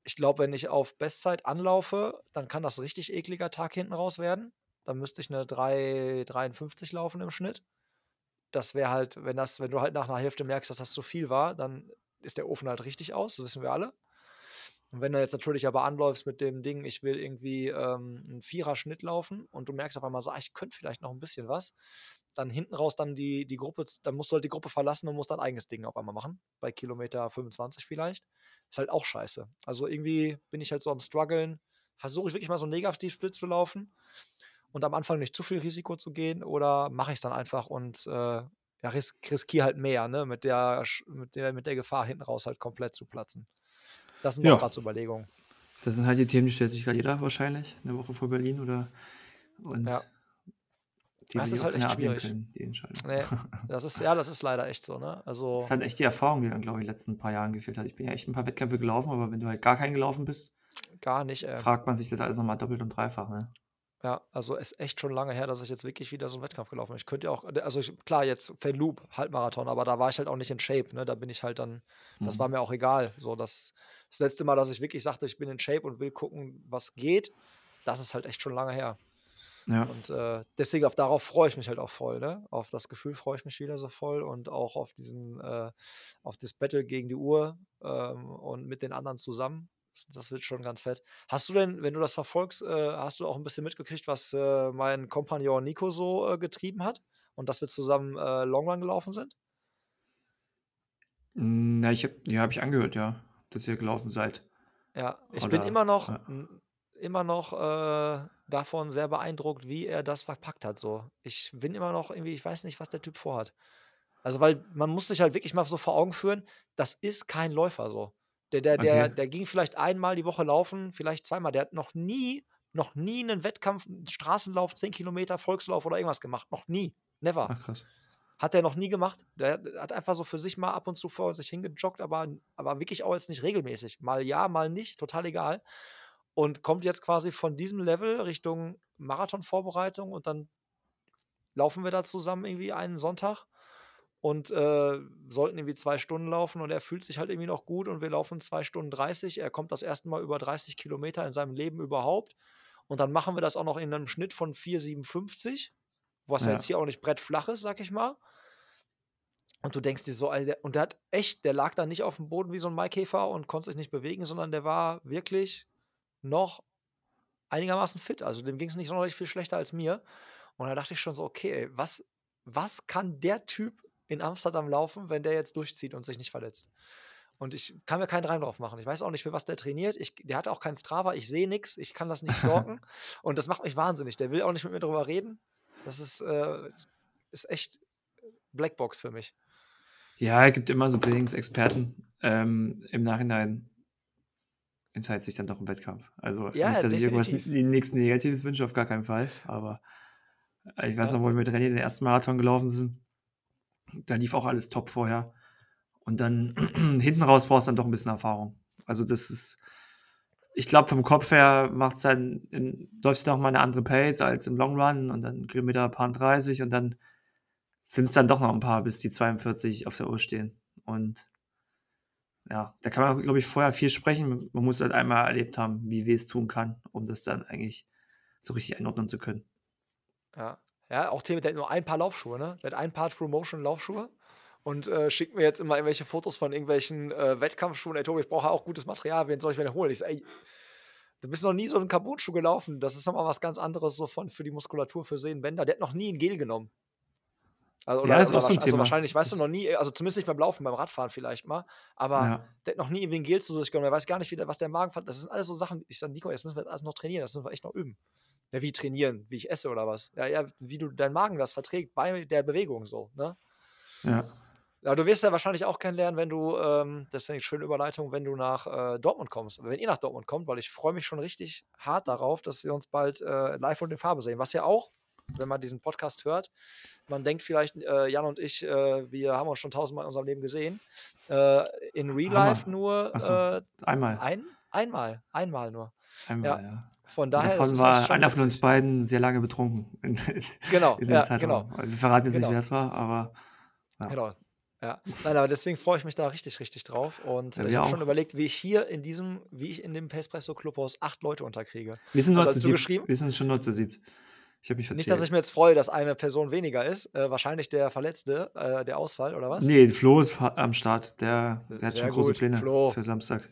ich glaube, wenn ich auf Bestzeit anlaufe, dann kann das richtig ekliger Tag hinten raus werden. Dann müsste ich 'ne 3:53 laufen im Schnitt. Das wäre halt wenn das wenn du halt nach 'ner Hälfte merkst, dass das zu viel war, dann ist der Ofen halt richtig aus, das wissen wir alle. Und wenn du jetzt natürlich aber anläufst mit dem Ding, ich will irgendwie, ähm, 'n Vierer Schnitt laufen und du merkst auf einmal so: „Ah, ich könnte vielleicht noch 'n bisschen was“, dann hinten raus dann die die Gruppe dann musst du halt die Gruppe verlassen und musst dein eigenes Ding auf einmal machen, bei Kilometer 25 vielleicht. Ist halt auch scheiße. Also, irgendwie bin ich halt so am struggeln. Versuche ich wirklich mal so 'n Negativsplit zu laufen und am Anfang nicht zu viel Risiko zu gehen oder mache ich's dann einfach und, äh, ja, ris riskiere halt mehr, ne, mit der mit der mit der Gefahr hinten raus halt komplett zu platzen. Das sind noch Ja. grad so Überlegungen. Das sind halt die Themen, die stellt sich grad jeder wahrscheinlich 'ne Woche vor Berlin oder und Ja. die Das ist auch halt echt schwierig. können, die Entscheidung. Ne, (laughs) das ist ja, das ist leider echt so, ne? Ist Also halt echt die Erfahrung, die dann, glaube ich, die letzten paar Jahren gefehlt hat. Ich bin ja echt 'n paar Wettkämpfe gelaufen, aber wenn du halt gar keinen gelaufen bist Gar nicht, ey. fragt man sich das alles noch mal doppelt und dreifach, ne? Ja, also ist echt schon lange her, dass ich jetzt wirklich wieder so 'n Wettkampf gelaufen bin. Ich könnte ja auch d also ich klar, jetzt Verloop, Halbmarathon, aber da war ich halt auch nicht in Shape, ne? Da bin ich halt dann das war Mhm. mir auch egal. So, das das letzte Mal, dass ich wirklich sagte, ich bin in Shape und will gucken, was geht, das ist halt echt schon lange her. Ja. Und, äh, deswegen auf darauf freue ich mich halt auch voll, ne? Auf das Gefühl freue ich mich wieder so voll und auch auf diesen äh, auf das Battle gegen die Uhr, ähm, und mit den anderen zusammen. Das wird schon ganz fett. Hast du denn, wenn du das verfolgst äh, hast du auch 'n bisschen mitgekriegt, was, äh, mein Kompagnon Nico so, äh, getrieben hat und dass wir zusammen, äh, Long Run gelaufen sind? Hm, na, ich habe ja, habe ich angehört, ja, dass ihr gelaufen seid. Ja, ich bin Oder immer noch ja. immer noch, äh, davon sehr beeindruckt, wie er das verpackt hat so. Ich bin immer noch irgendwie ich weiß nicht, was der Typ vorhat. Also, weil man muss sich halt wirklich mal so vor Augen führen, das ist kein Läufer so. Der der der Okay. der ging vielleicht einmal die Woche laufen, vielleicht zweimal. Der hat noch nie noch nie 'nen Wettkampf, 'n Straßenlauf, 10 Kilometer, Volkslauf oder irgendwas gemacht. Noch nie. Never. Ach krass. Hat der noch nie gemacht. Der hat einfach so für sich mal ab und zu vor sich hingejoggt, aber aber wirklich auch jetzt nicht regelmäßig. Mal ja, mal nicht, total egal. Und kommt jetzt quasi von diesem Level Richtung Marathonvorbereitung und dann laufen wir da zusammen irgendwie einen Sonntag und, äh, sollten irgendwie 2 Stunden laufen und er fühlt sich halt irgendwie noch gut und wir laufen 2 Stunden 30. Er kommt das 1. Mal über 30 Kilometer in seinem Leben überhaupt. Und dann machen wir das auch noch in 'nem Schnitt von 4,57, was ja jetzt hier auch nicht brettflach ist, sage ich mal. Und du denkst dir so, Alter und der hat echt der lag da nicht aufm Boden wie so 'n Maikäfer und konnte sich nicht bewegen, sondern der war wirklich noch einigermaßen fit. Also, dem ging's nicht sonderlich viel schlechter als mir. Und da dachte ich schon so: „Okay, was was kann der Typ in Amsterdam laufen, wenn der jetzt durchzieht und sich nicht verletzt?“ Und ich kann mir keinen Reim drauf machen. Ich weiß auch nicht, für was der trainiert. Ich der hat auch kein Strava, ich sehe nix, ich kann das nicht stalken (laughs) und das macht mich wahnsinnig. Der will auch nicht mit mir drüber reden. Das ist, äh ist echt Blackbox für mich. Ja, gibt immer so Trainingsexperten. Ähm, im Nachhinein entscheidet sich dann doch im Wettkampf. Also, Ja, nicht, dass ich irgendwas definitiv. n nix Negatives wünsche, auf gar keinen Fall. Aber, äh, ich weiß Ja. noch, wo wir mit René den 1. Marathon gelaufen sind. Da lief auch alles top vorher. Und dann (clears throat) hinten raus brauchst du dann doch 'n bisschen Erfahrung. Also, das ist ich glaube, vom Kopf her macht's dann in läufst du noch mal 'ne andere Pace als im Long Run und dann Kilometer paar 30 und dann sind's dann doch noch 'n paar, bis die 42 auf der Uhr stehen. Und ja, da kann man, glaube ich, vorher viel sprechen. Man muss halt einmal erlebt haben, wie weh es tun kann, um das dann eigentlich so richtig einordnen zu können. Ja. Ja, auch Thema der hat nur ein Paar Laufschuhe, ne? Der hat ein Paar True Motion Laufschuhe und, äh, schickt mir jetzt immer irgendwelche Fotos von irgendwelchen, äh, Wettkampfschuhen: „Ey Tobi, ich brauche auch gutes Material, wen soll ich mir denn holen?“ Ich so: „Ey, du bist noch nie so 'n Carbon-Schuh gelaufen. Das ist noch mal was ganz anderes so von für die Muskulatur, für Sehnenbänder.“ Der hat noch nie 'n Gel genommen. Also, Ja, oder ist oder auch so 'n wahrsch also, Thema. wahrscheinlich, weißt du, noch nie also, zumindest nicht beim Laufen, beim Radfahren vielleicht mal, aber Ja. der hat noch nie irgendwie 'n Gel zu sich genommen. Er weiß gar nicht, wie der was der Magen ver das sind alles so Sachen ich sage: „Nico, jetzt müssen wir das alles noch trainieren, das müssen wir echt noch üben.“ „Ja, wie trainieren? Wie ich esse oder was?“ „Ja, ja, wie du dein Magen das verträgt bei der Bewegung so“, ne? Ja. Ja, du wirst ja wahrscheinlich auch kennenlernen, wenn du, ähm das ist ja 'ne schöne Überleitung, wenn du nach, äh, Dortmund kommst. Wenn ihr nach Dortmund kommt, weil ich freue mich schon richtig hart darauf, dass wir uns bald, äh, live und in Farbe sehen. Was ja auch, wenn man diesen Podcast hört man denkt vielleicht, äh, Jan und ich, äh, wir haben uns schon tausendmal in unserem Leben gesehen. Äh, in Real Life nur, so, äh, einmal. ein einmal einmal nur. Einmal, Ja, ja. Von daher, davon ist war schon einer von uns beiden sehr lange betrunken (laughs) in Genau, in ja, genau. Zeitraum. Wir verraten jetzt nicht, Genau. wer's war, aber ja. Genau, ja. Nein, aber deswegen freue ich mich da richtig, richtig drauf und Ja, ich habe schon überlegt, wie ich hier in diesem wie ich in dem Pacepresso Clubhaus 8 Leute unterkriege. Wir sind nur Also, zu als du 7. geschrieben Wir sind schon nur zu 7. Ich habe mich Nicht, dass ich verzählt. mir jetzt freue, dass eine Person weniger ist, äh, wahrscheinlich der Verletzte, äh, der Ausfall oder was? Ne, Flo ist am Start. Der der hat schon sehr große gut, Pläne Flo. für Samstag.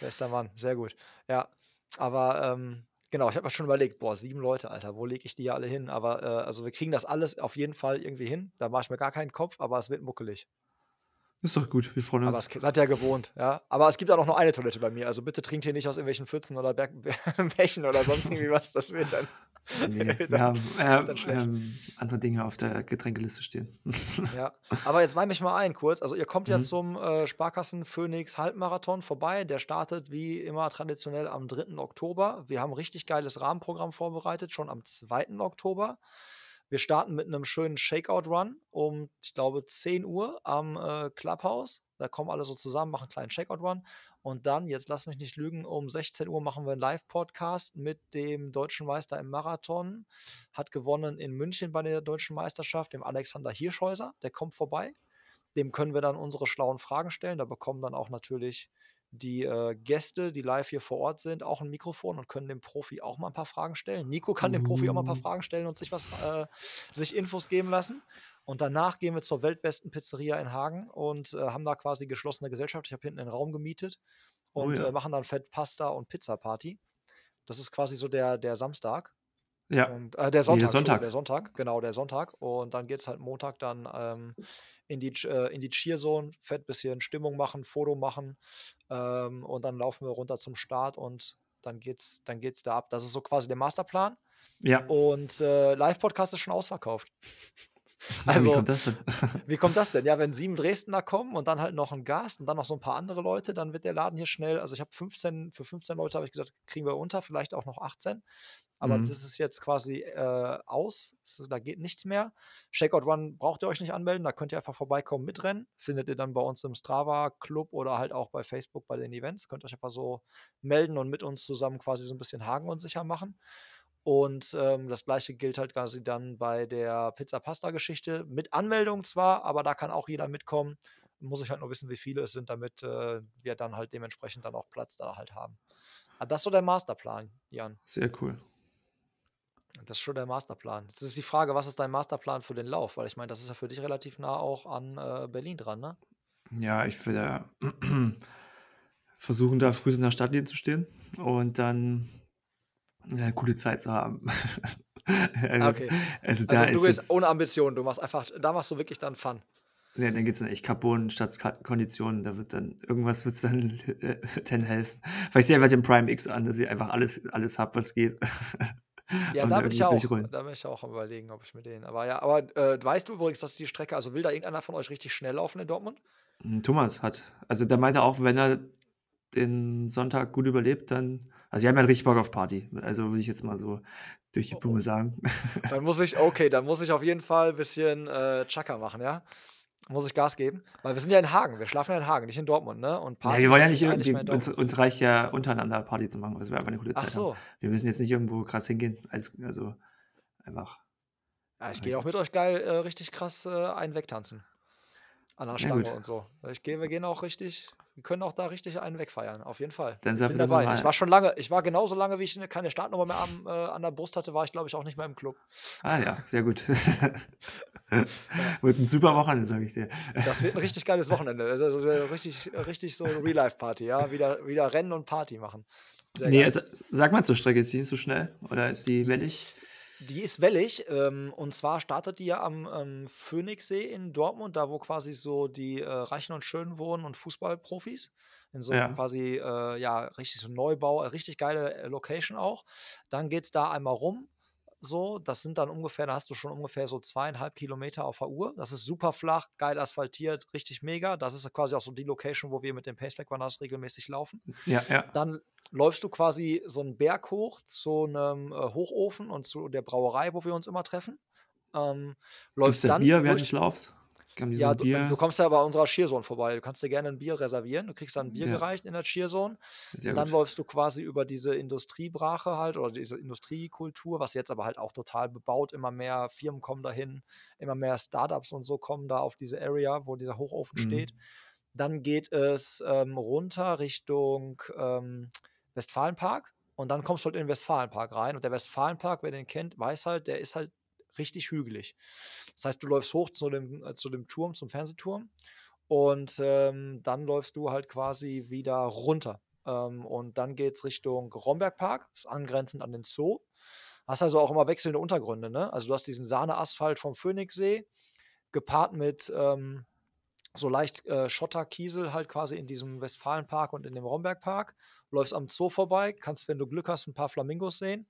Bester Mann, sehr gut. Ja, aber, ähm, genau, ich habe mir schon überlegt: „Boah, 7 Leute, Alter, wo lege ich die alle hin?“ Aber, äh, also, wir kriegen das alles auf jeden Fall irgendwie hin. Da mache ich mir gar keinen Kopf, aber es wird muckelig. Ist doch gut, wir freuen Aber uns. es k seid ja gewohnt, ja? Aber es gibt auch noch eine Toilette bei mir, also, bitte trinkt hier nicht aus irgendwelchen Pfützen oder Berg (laughs) Bächen oder sonst (laughs) irgendwie was. Das wird dann (laughs) Ne, wir dann haben, dann äh, ähm, andere Dinge auf der Getränkeliste stehen. Ja, aber jetzt weih mich mal ein kurz. Also, ihr kommt ja Mhm. zum, äh, Sparkassen-Phoenix-Halbmarathon vorbei. Der startet wie immer traditionell am 3. Oktober. Wir haben 'n richtig geiles Rahmenprogramm vorbereitet, schon am 2. Oktober. Wir starten mit 'nem schönen Shakeout-Run um, ich glaube, 10:00 am, äh, Clubhouse. Da kommen alle so zusammen, machen 'n kleinen Shakeout-Run und dann, jetzt lass mich nicht lügen, um 16:00 machen wir 'n Live-Podcast mit dem Deutschen Meister im Marathon. Hat gewonnen in München bei der Deutschen Meisterschaft, dem Alexander Hirschhäuser. Der kommt vorbei. Dem können wir dann unsere schlauen Fragen stellen. Da bekommen dann auch natürlich die, äh, Gäste, die live hier vor Ort sind, auch 'n Mikrofon und können dem Profi auch mal 'n paar Fragen stellen. Nico kann dem Profi auch mal 'n paar Uh. Fragen stellen und sich was äh, sich Infos geben lassen. Und danach gehen wir zur weltbesten Pizzeria in Hagen und, äh, haben da quasi geschlossene Gesellschaft. Ich habe hinten 'nen Raum gemietet Oh und, äh, ja. machen dann fett Pasta und Pizza-Party. Das ist quasi so der der Samstag. Ja. Und äh, der Ne, der Sonntag, der Sonntag. Sonntag, genau, der Sonntag. Und dann geht's halt Montag dann, ähm, in die äh, in die Cheer-Zone, fett bisschen Stimmung machen, Foto machen, ähm, und dann laufen wir runter zum Start und dann geht's dann geht's da ab. Das ist so quasi der Masterplan. Ja. Und, äh, Live-Podcast ist schon ausverkauft. Ja, wie Also, kommt das denn? (laughs) wie kommt das denn? Ja, wenn 7 Dresdner kommen und dann halt noch 'n Gast und dann noch so 'n paar andere Leute, dann wird der Laden hier schnell also, ich habe 15 für 15 Leute habe ich gesagt, kriegen wir unter, vielleicht auch noch 18. Aber Mhm. das ist jetzt quasi, äh, aus. Da geht nichts mehr. Shakeout-Run braucht ihr euch nicht anmelden, da könnt ihr einfach vorbeikommen, mitrennen. Findet ihr dann bei uns im Strava-Club oder halt auch bei Facebook bei den Events. Könnt euch einfach so melden und mit uns zusammen quasi so 'n bisschen Hagen unsicher machen. Und, ähm, das Gleiche gilt halt quasi dann bei der Pizza-Pasta-Geschichte. Mit Anmeldung zwar, aber da kann auch jeder mitkommen. Muss ich halt nur wissen, wie viele es sind, damit, äh, wir dann halt dementsprechend dann auch Platz da halt haben. Ah, das ist so der Masterplan, Jan. Sehr cool. Das ist schon der Masterplan. Jetzt ist die Frage, was ist dein Masterplan für den Lauf? Weil ich meine, das ist ja für dich relativ nah auch an, äh, Berlin dran, ne? Ja, ich will da (clears throat) versuchen, da früh in der Startlinie zu stehen und dann 'ne gute Zeit zu haben. (laughs) Ah, Also okay. also, da Also, du ist gehst ohne Ambitionen. Du machst einfach da machst du wirklich dann Fun. Ja, dann geht's dann echt Carbon statt Konditionen. Da wird dann irgendwas wird's dann, äh, (laughs) dann helfen. Ziehe ich einfach den Prime X an, dass ich einfach alles alles habe, was geht. (laughs) Ja, da bin ich auch da bin ich auch am Überlegen, ob ich mir den aber ja aber, äh, weißt du übrigens, dass die Strecke also, will da irgendeiner von euch richtig schnell laufen in Dortmund? Hm, Thomas hat also, der meinte auch, wenn er den Sonntag gut überlebt, dann also, die haben halt richtig Bock auf Party. Also, würde ich jetzt mal so durch die Oh, Blume oh. sagen. Dann muss ich (laughs) okay, dann muss ich auf jeden Fall bisschen, äh, Chaka machen, ja? muss ich Gas geben. Weil wir sind ja in Hagen, wir schlafen ja in Hagen, nicht in Dortmund, ne? Und Ja, Party wir ist wollen ja nicht irgendwie uns uns reicht ja untereinander Party zu machen, also wir einfach 'ne gute Ach Zeit haben. so. Wir müssen jetzt nicht irgendwo krass hingehen, als also einfach Ja, ich gehe auch mit euch geil, äh, richtig krass, äh, einen wegtanzen. An der Ja, Stange und so. Ich gehe wir gehen auch richtig wir können auch da richtig einen wegfeiern, auf jeden Fall. Dann Ich bin dabei. Ich war schon lange ich war genauso lange, wie ich 'ne keine Startnummer mehr am äh, an der Brust hatte, war ich, glaube ich, auch nicht mehr im Club. Ah ja, sehr gut. Ja. (laughs) Wird 'n super Wochenende, sage ich dir. Das wird 'n richtig geiles Wochenende. Also also, äh, richtig richtig so Real-Life-Party, ja, wieder wieder Rennen und Party machen. Sehr Ne, geil. also sag mal zur Strecke, ist die nicht so schnell oder ist die Die wellig? Die ist wellig, ähm, und zwar startet die ja am, ähm, Phoenixsee in Dortmund, da wo quasi so die, äh, Reichen und Schönen wohnen und Fußballprofis. In so Ja. quasi, äh, ja, richtig so Neubau, richtig geile, äh, Location auch. Dann geht's da einmal rum so. Das sind dann ungefähr da hast du schon ungefähr so 2,5 Kilometer auf der Uhr. Das ist super flach, geil asphaltiert, richtig mega. Das ist quasi auch so die Location, wo wir mit den Paceback Runners regelmäßig laufen. Ja, ja. Dann läufst du quasi so 'n Berg hoch zu 'nem, äh, Hochofen und zu der Brauerei, wo wir uns immer treffen. Ähm, läufst da dann Bier während des Laufs? So Ja, 'n du du kommst ja bei unserer Cheerzone vorbei. Du kannst dir gerne 'n Bier reservieren. Du kriegst dann 'n Bier Ja. gereicht in der Cheerzone. Sehr Und dann gut. läufst du quasi über diese Industriebrache halt oder diese Industriekultur, was jetzt aber halt auch total bebaut immer mehr Firmen kommen dahin, immer mehr Start-ups und so kommen da auf diese Area, wo dieser Hochofen steht. Mhm. Dann geht es, ähm, runter Richtung, ähm, Westfalenpark und dann kommst du halt in den Westfalenpark rein. Und der Westfalenpark, wer den kennt, weiß halt, der ist halt richtig hügelig. Das heißt, du läufst hoch zu dem äh, zu dem Turm, zum Fernsehturm und, ähm, dann läufst du halt quasi wieder runter. Ähm, und dann geht's Richtung Rombergpark, ist angrenzend an den Zoo. Hast also auch immer wechselnde Untergründe, ne? Also, du hast diesen Sahneasphalt vom Phoenixsee gepaart mit, ähm, so leicht, äh, Schotter-Kiesel halt quasi in diesem Westfalenpark und in dem Rombergpark. Läufst am Zoo vorbei, kannst, wenn du Glück hast, 'n paar Flamingos sehen.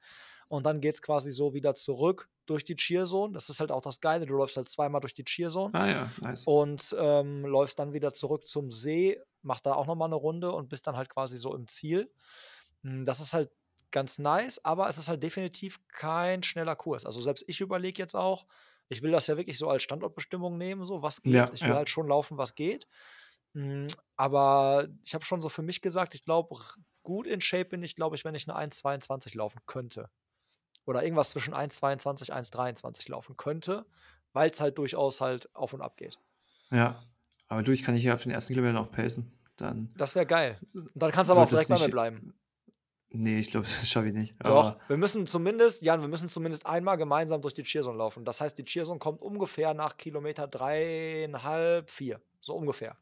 Und dann geht's quasi so wieder zurück durch die Cheerzone. Das ist halt auch das Geile. Du läufst halt zweimal durch die Cheerzone Ah ja, nice. und, ähm, läufst dann wieder zurück zum See, machst da auch noch mal 'ne Runde und bist dann halt quasi so im Ziel. Hm, das ist halt ganz nice, aber es ist halt definitiv kein schneller Kurs. Also, selbst ich überlege jetzt auch ich will das ja wirklich so als Standortbestimmung nehmen so, was geht. Ja, Ich will ja. halt schon laufen, was geht. Hm, aber ich habe schon so für mich gesagt, ich glaube, gut in Shape bin ich, glaube ich, wenn ich 'ne 1,22 laufen könnte. Oder irgendwas zwischen 1,22, 1,23 laufen könnte, weil's halt durchaus halt auf und ab geht. Ja, aber du, ich kann dich hier auf den 1. Kilometer noch pacen. Dann Das wäre geil. Und dann kannst du aber auch es direkt bei mir bleiben. Ne, ich glaube, (laughs) das schaffe ich nicht, Doch, aber wir müssen zumindest Jan, wir müssen zumindest einmal gemeinsam durch die Cheerzone laufen. Das heißt, die Cheerzone kommt ungefähr nach Kilometer 3,5, 4, so ungefähr.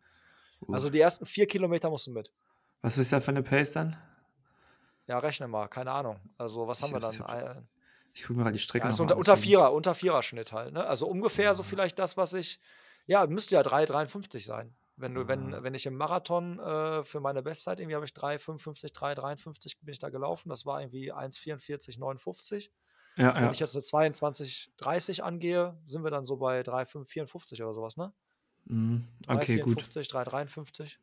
Also, Gut. die ersten 4 Kilometer musst du mit. Was ist da für 'ne Pace dann? Ja, rechne mal, keine Ahnung. Also, was Ich haben wir ich dann? Ich gucke mir grad die Strecke Ja, mal unter an, unter 4er unter 4er Schnitt halt, ne? Also, ungefähr so Ah. vielleicht das, was ich ja, müsste ja 3,53 sein. Wenn du wenn wenn ich im Marathon, äh, für meine Bestzeit irgendwie habe ich 3,55, 3,53 bin ich da gelaufen. Das war irgendwie 1,44,59. Ja, Wenn ich ja. jetzt 'ne 22,30 angehe, sind wir dann so bei 3,554 oder so was, ne? Mhm, okay, gut. 3,54, 3,53.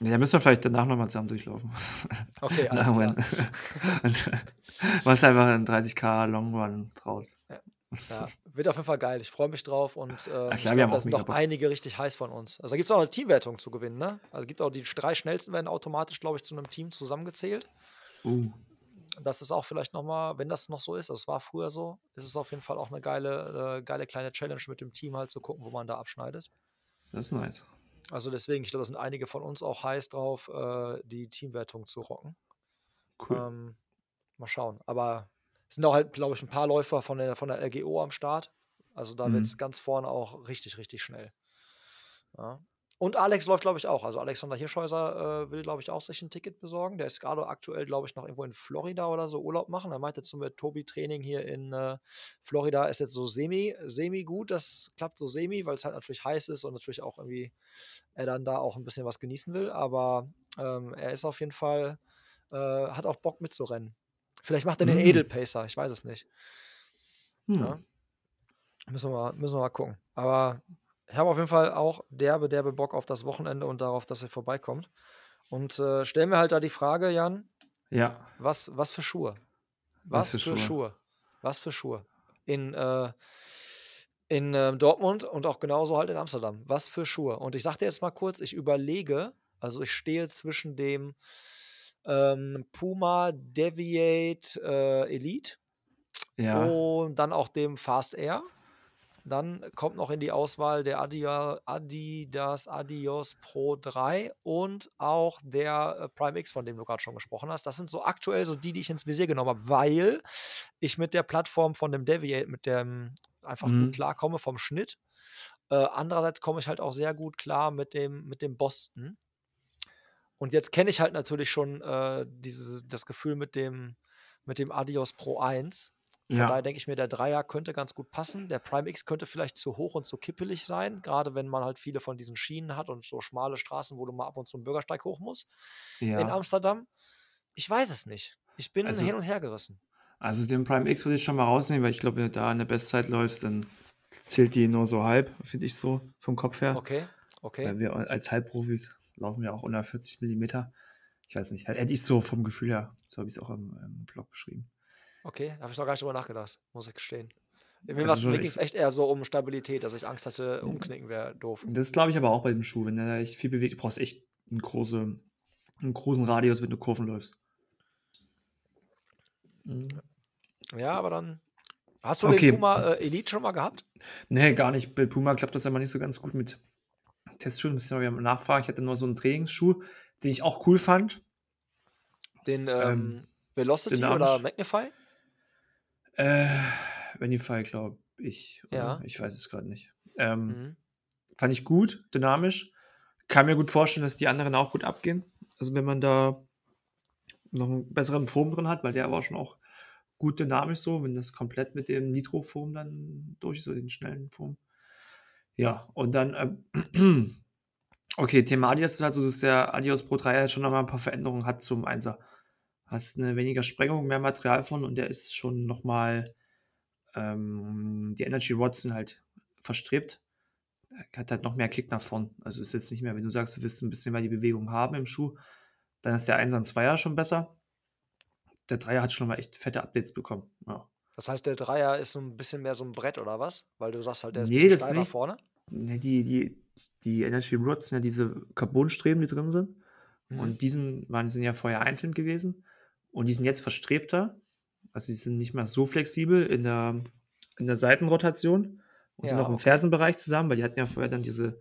Ja, müssen wir vielleicht danach noch mal zusammen durchlaufen. Okay, (laughs) alles klar. (laughs) Also, machst einfach 'n 30 K Long Run draus. Ja. Ja, wird auf jeden Fall geil. Ich freue mich drauf und, ähm, Ja ich klar, haben da auch sind noch Bock. einige richtig heiß von uns. Also, da gibt's auch 'ne Teamwertung zu gewinnen, ne? Also, gibt auch die 3 Schnellsten werden automatisch, glaube ich, zu 'nem Team zusammengezählt. Uh. Das ist auch vielleicht noch mal wenn das noch so ist, das war früher so, ist es auf jeden Fall auch 'ne geile äh, geile kleine Challenge mit dem Team halt zu gucken, wo man da abschneidet. Das ist nice. Also, deswegen, ich glaube, da sind einige von uns auch heiß drauf, äh, die Teamwertung zu rocken. Cool. Ähm, mal schauen. Aber es sind auch halt, glaube ich, 'n paar Läufer von der von der LGO am Start. Also, da wird's Mhm. ganz vorne auch richtig, richtig schnell. Ja. Und Alex läuft, glaube ich, auch. Also, Alexander Hirschhäuser, äh, will, glaube ich, auch sich 'n Ticket besorgen. Der ist grade aktuell, glaube ich, noch irgendwo in Florida oder so Urlaub machen. Er meinte zu mir: „Tobi, Training hier in, äh, Florida ist jetzt so semi semi gut. Das klappt so semi, weil's halt natürlich heiß ist und natürlich auch irgendwie er dann da auch 'n bisschen was genießen will.“ Aber, ähm, er ist auf jeden Fall äh, hat auch Bock mitzurennen. Vielleicht macht er den Mhm. Edelpacer, ich weiß es nicht. Ja. Hm. Müssen wir mal müssen wir mal gucken. Aber ich habe auf jeden Fall auch derbe, derbe Bock auf das Wochenende und darauf, dass ihr vorbeikommt. Und, äh, stelle mir halt da die Frage, Jan Ja. was was für Schuhe? Was Was für Schuhe? Schuhe? Was für Schuhe? In, äh In, ähm, Dortmund und auch genauso halt in Amsterdam. Was für Schuhe. Und ich sage dir jetzt mal kurz, ich überlege also, ich stehe zwischen dem, ähm, Puma Deviate, äh, Elite Ja. und dann auch dem Fast Air. Dann kommt noch in die Auswahl der Adidas Adios Pro 3 und auch der, äh, Prime X, von dem du grad schon gesprochen hast. Das sind so aktuell so die, die ich ins Visier genommen habe, weil ich mit der Plattform von dem Deviate mit dem einfach gut Mhm. klarkomme vom Schnitt. Äh, andererseits komme ich halt auch sehr gut klar mit dem mit dem Boston. Und jetzt kenne ich halt natürlich schon, äh, diese das Gefühl mit dem mit dem Adios Pro 1. Von daher Ja. denke ich mir, der Dreier könnte ganz gut passen. Der Prime X könnte vielleicht zu hoch und zu kippelig sein, grade wenn man halt viele von diesen Schienen hat und so schmale Straßen, wo du mal ab und zu 'n Bürgersteig hoch musst in Ja. Amsterdam. Ich weiß es nicht. Ich bin hin Also und hergerissen. also, den Prime X würde ich schon mal rausnehmen, weil ich glaube, wenn du da in der Bestzeit läufst, dann zählt die nur so halb, finde ich so vom Kopf her. Okay, okay. Weil wir als Halbprofis laufen ja auch unter 40 Millimeter. Ich weiß nicht, hätte ich so vom Gefühl her. So habe ich's auch im im Blog beschrieben. Okay, habe ich noch gar nicht drüber nachgedacht, muss ich gestehen. Mir Also, ich ging's echt eher so um Stabilität, dass ich Angst hatte, Mhm. umknicken wäre doof. Das glaube ich aber auch bei dem Schuh, wenn der echt viel bewegt. Du brauchst echt 'n große 'n großen Radius, wenn du Kurven läufst. Mhm. Ja, aber dann hast du den Okay. Puma, äh, Elite schon mal gehabt? Ne, gar nicht. Bei Puma klappt das immer nicht so ganz gut mit Testschuhen. Müsste ich mal nachfragen. Ich hatte nur so 'n Trainingsschuh, den ich auch cool fand. Den, Ähm, ähm, Velocity oder dynamisch. Magnify? Äh, Vanify, glaube ich? Ja. Ich weiß es grad nicht. Ähm, Mhm. fand ich gut, dynamisch. Kann mir gut vorstellen, dass die anderen auch gut abgehen. Also, wenn man da noch 'n besseren Foam drin hat, weil der war schon auch gut dynamisch so, wenn das komplett mit dem Nitro-Foam dann durch ist, so den schnellen Foam. Ja, und dann, ähm (clears throat) okay, Thema Adidas ist halt so, dass der Adios Pro 3 ja schon noch mal 'n paar Veränderungen hat zum 1er. Hast 'ne weniger Sprengung, mehr Material von und der ist schon noch mal ähm, die Energy Rods sind halt verstrebt. Er hat halt noch mehr Kick nach vorn. Also, ist jetzt nicht mehr wenn du sagst, du willst 'n bisschen mehr die Bewegung haben im Schuh, dann ist der 1er und 2er schon besser. Der 3er hat schon mal echt fette Updates bekommen, ja. Das heißt, der Dreier ist so 'n bisschen mehr so 'n Brett oder was? Weil du sagst halt, der ist Ne, bisschen das nicht. vorne? Ne, die die die Energy Rods sind ja diese Carbonstreben, die drin sind. Mhm. Und die sind waren sind ja vorher einzeln gewesen und die sind jetzt verstrebter. Also, die sind nicht mehr so flexibel in der in der Seitenrotation und sind Ja, auch im okay. Fersenbereich zusammen, weil die hatten ja vorher dann diese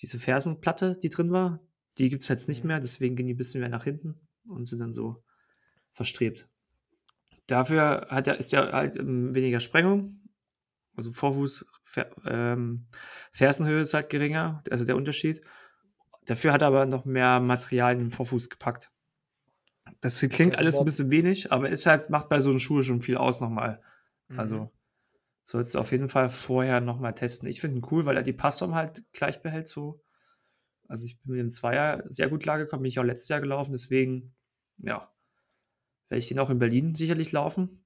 diese Fersenplatte, die drin war. Die gibt's jetzt nicht Mhm. mehr, deswegen gehen die bisschen mehr nach hinten und sind dann so verstrebt. Dafür hat er ist der halt, ähm, weniger Sprengung. Also, Vorfuß Fer ähm, Fersenhöhe ist halt geringer, also, der Unterschied. Dafür hat er aber noch mehr Material in den Vorfuß gepackt. Das klingt so alles 'n more bisschen wenig, aber ist halt macht bei so 'nem Schuh schon viel aus noch mal. Mhm. Also, solltest du auf jeden Fall vorher noch mal testen. Ich finde ihn cool, weil er die Passform halt gleich behält so. Also, ich bin mit dem 2er sehr gut klargekommen, bin ich auch letztes Jahr gelaufen, deswegen, ja, werde ich den auch in Berlin sicherlich laufen.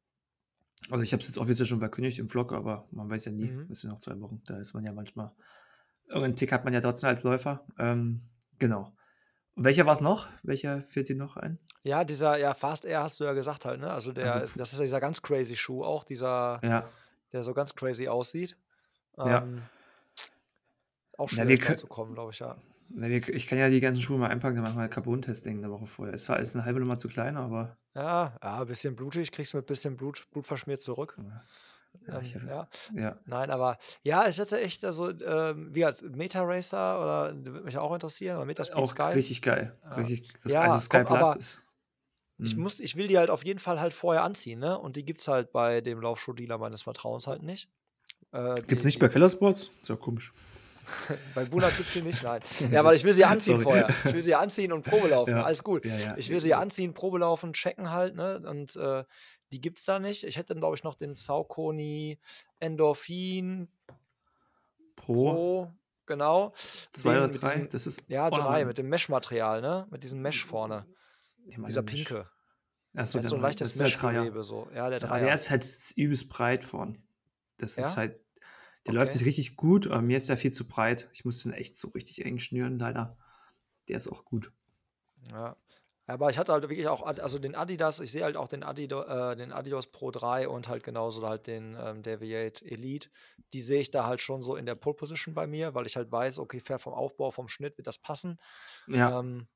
Also, ich habe es jetzt offiziell schon verkündigt im Vlog, aber man weiß ja nie. Mhm. Das sind noch 2 Wochen. Da ist man ja manchmal irgendeinen Tick hat man ja trotzdem als Läufer. Ähm, genau. Welcher war's noch? Welcher fällt dir noch ein? Ja, dieser ja, Fast Air hast du ja gesagt halt, ne? Also, Also, der ist pu das ist ja dieser ganz crazy Schuh auch, dieser Ja. der so ganz crazy aussieht. Ja. Ähm auch Ja, wir schwierig kö ranzukommen, glaube ich, ja. Na, wir ich kann ja die ganzen Schuhe mal einpacken, dann machen wir Carbon-Testing 'ne Woche vorher. Ist zwar alles 'ne halbe Nummer zu klein, aber Ja, ja, bisschen blutig, kriegst du mit bisschen Blut blutverschmiert zurück. Ja. Ja, ich Ähm, ja. ja. Nein, aber ja, ich hätte echt also, ähm, wie als Meta Racer oder der würde mich auch interessieren, oder Meta Speed Auch Sky. richtig geil. Ja. Richtig das Ja, also, Sky komm, Plus aber ist ich mhm. muss ich will die halt auf jeden Fall halt vorher anziehen, ne? Und die gibt's halt bei dem Laufschuhdealer meines Vertrauens halt nicht. Äh, Gibt's die nicht bei Keller Sports? Ist ja komisch. (laughs) bei Bunat gibt's die nicht, nein. (laughs) Ja, weil ich will sie (laughs) anziehen Sorry. vorher. Ich will sie anziehen und Probe laufen, Ja. alles gut. Ja, ja. Ich will sie anziehen, Probe laufen, checken halt, ne? Und, äh, die gibt's da nicht. Ich hätte dann, glaube ich, noch den Saucony Endorphin Pro Pro, genau. 2 Den oder 3? diesem Das ist ja, auch noch 3 'n mit dem Mesh-Material, ne? Mit diesem Mesh vorne. Ja, Dieser Mesh. pinke. Ach so, Der hat der so 'n neue. leichtes ist. Mesh-Gewebe so. Ja, der Dreier. der ist halt übelst breit vorn. Das ist Ja? halt der läuft sich Okay. richtig gut, aber mir ist der viel zu breit. Ich muss den echt so richtig eng schnüren leider. Der ist auch gut. Ja. Aber ich hatte halt wirklich auch also den Adidas ich sehe halt auch den Adido äh, den Adios Pro 3 und halt genauso halt den, ähm, Deviate Elite. Die sehe ich da halt schon so in der Pole Position bei mir, weil ich halt weiß, okay, fair vom Aufbau, vom Schnitt wird das passen. Ja. Ähm,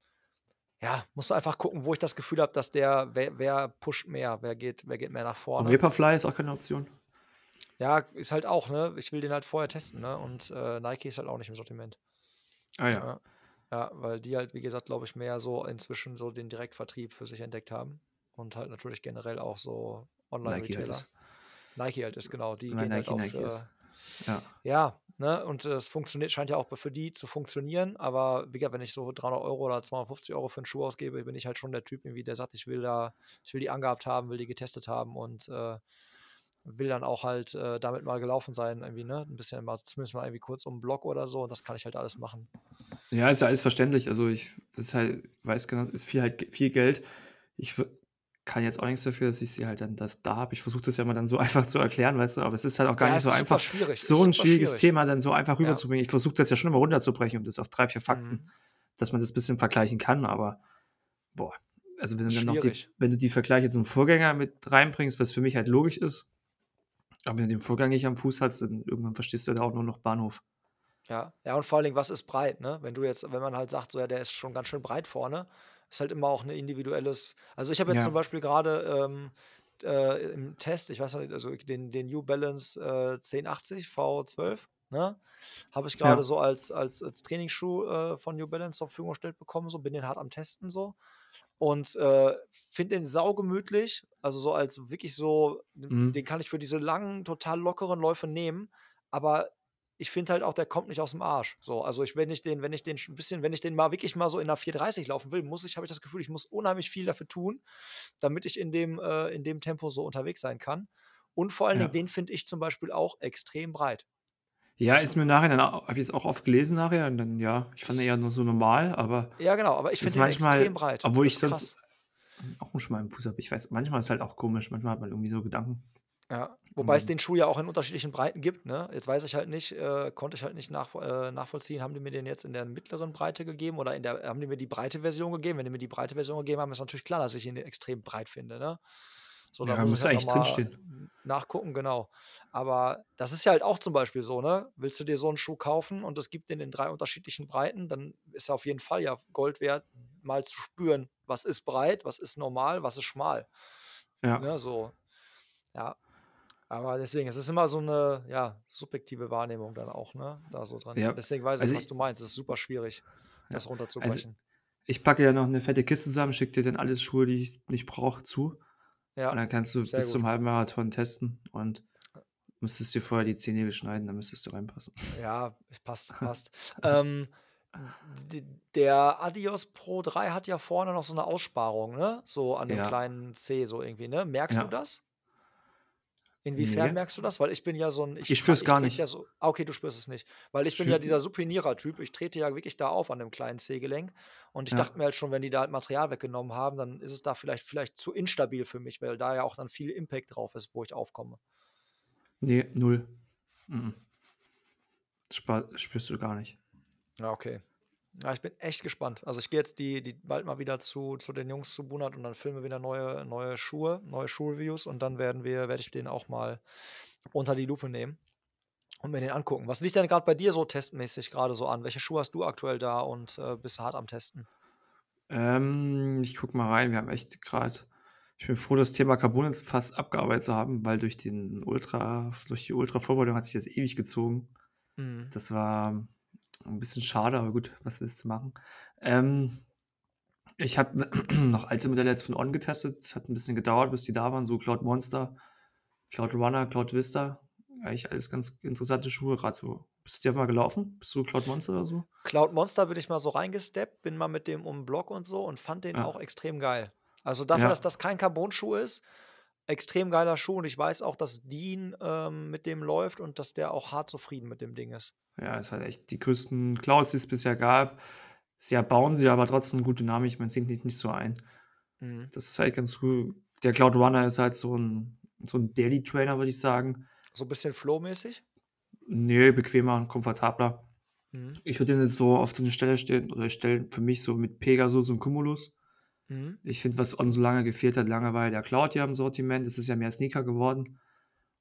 ja, musst du einfach gucken, wo ich das Gefühl habe, dass der wer wer pusht mehr, wer geht wer geht mehr nach Und vorne. Vaporfly ist auch keine Option? Ja, ist halt auch, ne? Ich will den halt vorher testen, ne? Und, äh, Nike ist halt auch nicht im Sortiment. Ah ja. Ja. Ja, weil die halt, wie gesagt, glaube ich, mehr so inzwischen so den Direktvertrieb für sich entdeckt haben und halt natürlich generell auch so halt Online-Retailer. Nike halt ist, genau. Die Weil gehen halt Nike auf, Nike äh. Ja. ja, ne? Und es funktioniert scheint ja auch für die zu funktionieren, aber wie gesagt, wenn ich so 300 Euro oder 250 Euro für 'n Schuh ausgebe, bin ich halt schon der Typ irgendwie, der sagt: „Ich will da ich will die angehabt haben, will die getestet haben und, äh, will dann auch halt, äh, damit mal gelaufen sein irgendwie, ne? 'N bisschen mal zumindest mal irgendwie kurz um 'n Block oder so und das kann ich halt alles machen.“ Ja, ist ja alles verständlich. Also, ich das ist halt weiß genau, ist viel halt viel Geld. Ich kann jetzt auch nix dafür, dass ich sie halt dann das da habe. Ich versuche das ja immer dann so (laughs) einfach zu erklären, weißt du, aber es ist halt auch gar Ja, nicht so einfach, so 'n super schwieriges schwierig. Thema dann so einfach Ja. rüberzubringen. Ich versuche das ja schon immer runterzubrechen um das auf 3, 4 Fakten, Mhm. dass man das bisschen vergleichen kann, aber boah, also, wenn du dann noch die wenn du die Vergleiche zum Vorgänger mit reinbringst, was für mich halt logisch ist, aber wenn du den Vorgänger nicht am Fuß hast, dann irgendwann verstehst du da auch nur noch Bahnhof. Ja. Ja, und vor allen Dingen, was ist breit, ne? Wenn du jetzt wenn man halt sagt, so: „Ja, der ist schon ganz schön breit vorne“, ist halt immer auch 'ne individuelles also, ich habe jetzt zum Ja. Beispiel grade, ähm, äh, im Test, ich weiß noch nicht, also, den den New Balance, äh, 1080 V12, ne, habe ich grade Ja. so als als als Trainingsschuh, äh, von New Balance zur Verfügung gestellt bekommen so, bin den hart am Testen so und, äh, finde den saugemütlich, also, so als wirklich so d den Mhm. kann ich für diese langen, total lockeren Läufe nehmen, aber ich finde halt auch, der kommt nicht aus'm Arsch, so. Also, ich wenn ich den wenn ich den sch 'n bisschen wenn ich den mal wirklich mal so in 'ner 4:30 laufen will, muss ich habe ich das Gefühl, ich muss unheimlich viel dafür tun, damit ich in dem äh, in dem Tempo so unterwegs sein kann. Und vor allen Dingen, Ja. den finde ich zum Beispiel auch extrem breit. Ja, ist mir im Nachhinein a habe ich es auch oft gelesen nachher und dann ja, ich fand Ich eher nur so normal, aber Ja, genau, aber ich es finde den extrem manchmal breit. obwohl ich sonst auch 'n schmalen Fuß habe. Ich weiß manchmal ist halt auch komisch, manchmal hat man irgendwie so Gedanken. Ja, wobei es dann den Schuh ja auch in unterschiedlichen Breiten gibt, ne? Jetzt weiß ich halt nicht äh, konnte ich halt nicht nachv äh, nachvollziehen, haben die mir den jetzt in der mittleren Breite gegeben oder in der haben die mir die breite Version gegeben? Wenn die mir die breite Version gegeben haben, ist natürlich klar, dass ich ihn extrem breit finde, ne? So, da Ja, muss müsste halt eigentlich mal drinstehen. nachgucken, genau. Aber das ist ja halt auch zum Beispiel so, ne? Willst du dir so 'n Schuh kaufen und es gibt den in 3 unterschiedlichen Breiten, dann ist er auf jeden Fall ja Gold wert, mal zu spüren, was ist breit, was ist normal, was ist schmal, Ja. ne, so. Ja, aber deswegen, es ist immer so 'ne, ja, subjektive Wahrnehmung dann auch, ne, da so dran. Ja, Deswegen weiß ich, also was du meinst. Es ist super schwierig, Ja, das also, runterzubrechen. ich packe ja noch 'ne fette Kiste zusammen, schicke dir dann alle Schuhe, die ich nicht brauche, zu. Und Ja, dann kannst du sehr bis gut. zum Halbmarathon testen und müsstest dir vorher die Zehennägel schneiden, dann müsstest du reinpassen. Ja, passt, (laughs) passt. Ähm, der Adios Pro 3 hat ja vorne noch so 'ne Aussparung, ne, so an dem Ja. kleinen Zeh so irgendwie, ne? Merkst du Ja. das? Inwiefern Ne. merkst du das? Weil ich bin ja so 'n ich Ich spüre tra es ich gar trete ja nicht. so ah, okay, du spürst es nicht. Weil ich bin ja dieser Supinierer-Typ. Ich trete ja wirklich da auf an dem kleinen Zehgelenk und ich dachte Ja. mir halt schon, wenn die da halt Material weggenommen haben, dann ist es da vielleicht vielleicht zu instabil für mich, weil da ja auch dann viel Impact drauf ist, wo ich aufkomme. Ne, 0. M-m. Spa spürst du gar nicht. Ja, okay. Ja, ich bin echt gespannt. Also, ich gehe jetzt die die bald mal wieder zu zu den Jungs zu Bunert und dann filmen wir wieder neue neue Schuhe, neue Schuh-Reviews und dann werden wir werde ich den auch mal unter die Lupe nehmen und mir den angucken. Was liegt denn grad bei dir so testmäßig grade so an? Welche Schuhe hast du aktuell da und, äh, bist hart am Testen? Ähm, ich gucke mal rein. Wir haben echt grad ich bin froh, das Thema Carbon jetzt fast abgearbeitet zu haben, weil durch den Ultra durch die Ultra-Vorbereitung hat sich das ewig gezogen. Mhm. Das war 'n bisschen schade, aber gut, was willst du machen? Ähm, ich habe (clears throat) noch alte Modelle jetzt von On getestet. Es hat 'n bisschen gedauert, bis die da waren, so Cloudmonster, Cloudrunner, Cloudvista. Eigentlich alles ganz interessante Schuhe, grad so bist du die einfach mal gelaufen? Bist du Cloudmonster oder so? Cloudmonster bin ich mal so reingesteppt, bin mal mit dem um 'n Block und so und fand den auch Ja. extrem geil. Also, dafür, dass Ja. das kein Carbon-Schuh ist, extrem geiler Schuh und ich weiß auch, dass Dean, ähm, mit dem läuft und dass der auch hart zufrieden mit dem Ding ist. Ja, ist halt echt die größten Clouds, die es bisher gab. Sehr bouncy, aber trotzdem gut dynamisch. Man sinkt nicht nicht so ein. Mhm. Das ist halt ganz cool. Der Cloudrunner ist halt so 'n so 'n Daily Trainer, würde ich sagen. So bisschen Flow-mäßig? Ne, bequemer und komfortabler. Mhm. Ich würde den jetzt so auf so 'ne Stelle stellen oder stellen für mich so mit Pegasus und Cumulus. Mhm. Ich finde, was On so lange gefehlt hat, lange war ja der Cloud ja im Sortiment. Es ist ja mehr Sneaker geworden.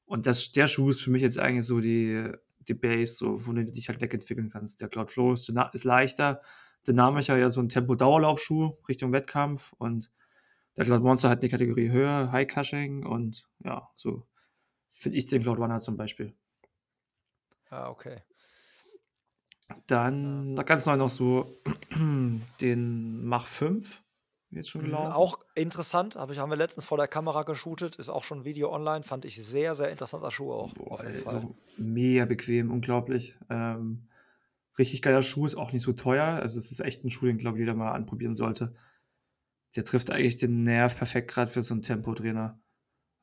Und das, der Schuh ist für mich jetzt eigentlich so die, die Base, so, von der du dich halt wegentwickeln kannst. Der Cloud Flow ist, ist leichter, dynamischer, ja so ein Tempo-Dauerlaufschuh Richtung Wettkampf und der Cloud Monster hat eine Kategorie höher, High Cushing und ja, so finde ich den Cloud Runner zum Beispiel. Ah, okay. Dann noch ganz neu noch so (clears throat) den Mach 5. Jetzt schon Mhm, gelaufen. auch interessant, habe ich haben wir letztens vor der Kamera geshootet, ist auch schon Video online, fand ich sehr, sehr interessanter Schuh auch, Boah, Fall. so mega bequem, unglaublich. Ähm, richtig geiler Schuh, ist auch nicht so teuer. Also, es ist echt ein Schuh, den, glaube ich, jeder mal anprobieren sollte. Der trifft eigentlich den Nerv perfekt gerade für so einen Tempotrainer.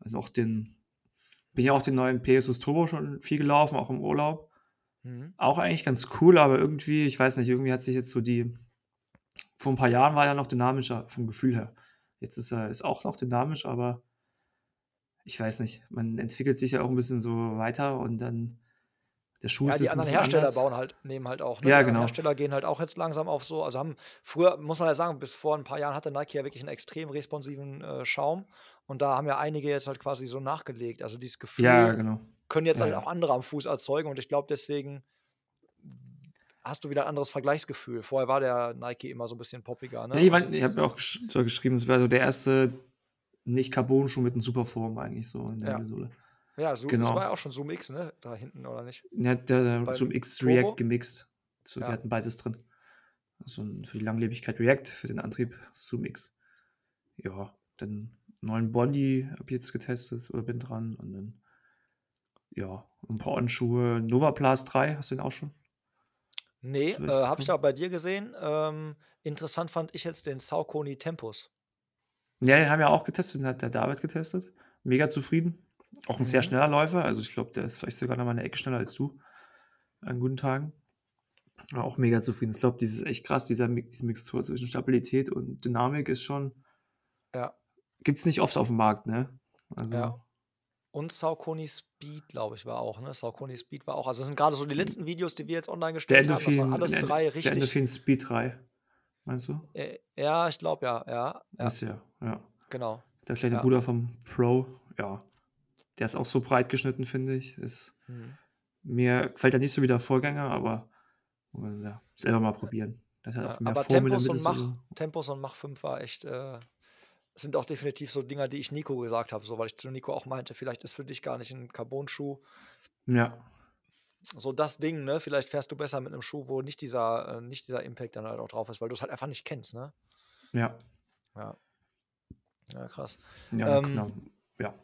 Also, auch den bin ja auch den neuen Pegasus Turbo schon viel gelaufen, auch im Urlaub. Mhm. Auch eigentlich ganz cool, aber irgendwie, ich weiß nicht, irgendwie hat sich jetzt so die vor ein paar Jahren war er noch dynamischer vom Gefühl her. Jetzt ist er ist auch noch dynamisch, aber ich weiß nicht, man entwickelt sich ja auch ein bisschen so weiter und dann der Schuh Ja, ist die anderen Hersteller anders. bauen halt nehmen halt auch, ne? Ja, Die genau. Hersteller gehen halt auch jetzt langsam auf so also, haben früher muss man ja sagen, bis vor 'n paar Jahren hatte Nike ja wirklich 'n extrem responsiven, äh, Schaum und da haben ja einige jetzt halt quasi so nachgelegt. Also, dieses Ja, Gefühl genau. können jetzt Ja, halt ja. auch andere am Fuß erzeugen und ich glaube, deswegen hast du wieder 'n anderes Vergleichsgefühl. Vorher war der Nike immer so 'n bisschen poppiger, Ja, ne? ich Und meine ich habe ja auch gesch so geschrieben, es wäre so der erste Nicht-Carbon-Schuh mit 'n Superform eigentlich so in der Ja. Mittelsohle. Ja, Zo es war Genau. ja auch schon Zoom X, ne, da hinten, oder nicht? Ja, der Beim Zoom X React Turbo? gemixt. So, die Ja. hatten beides drin. So 'n für die Langlebigkeit React, für den Antrieb Zoom X. Ja, dann neuen Bondi habe ich jetzt getestet oder bin dran und dann ja, 'n paar On-Schuhe. Nova Blast 3, hast du den auch schon? Ne, äh, habe ich auch bei dir gesehen. Ähm, interessant fand ich jetzt den Saucony Tempus. Ja, den haben wir auch getestet, den hat der David getestet. Mega zufrieden. Auch 'n sehr Mhm. schneller Läufer. Also, ich glaube, der ist vielleicht sogar noch mal 'ne Ecke schneller als du an guten Tagen. War auch mega zufrieden. Ich glaube, dieses echt krass, dieser diese Mixtur zwischen Stabilität und Dynamik ist schon Ja. gibt's nicht oft aufm Markt, ne? Ja. Und Saucony Speed, glaube ich, war auch, ne? Saucony Speed war auch also, das sind grade so die letzten Videos, die wir jetzt online Der gestellt haben. Das waren alles der 3 der richtig Endorphin Speed 3, meinst du? Äh, ja, ich glaube, ja, ja, ja. Ist ja, ja. Genau. Der kleine Ja. Bruder vom Pro, ja. Der ist auch so breit geschnitten, finde ich. Ist Mhm. mir gefällt er nicht so wie der Vorgänger, aber ja, selber mal probieren. Der hat auch mehr aber der Tempus und Mach Mittelsohle. Tempus und Mach 5 war echt, äh sind auch definitiv so Dinger, die ich Nico gesagt habe, so, weil ich zu Nico auch meinte: „Vielleicht ist für dich gar nicht 'n Carbon-Schuh“ Ja. so das Ding, ne? Vielleicht fährst du besser mit 'nem Schuh, wo nicht dieser äh, nicht dieser Impact dann halt auch drauf ist, weil du's halt einfach nicht kennst, ne? Ja. Ja. Ja, krass. Ja, Ähm noch ja.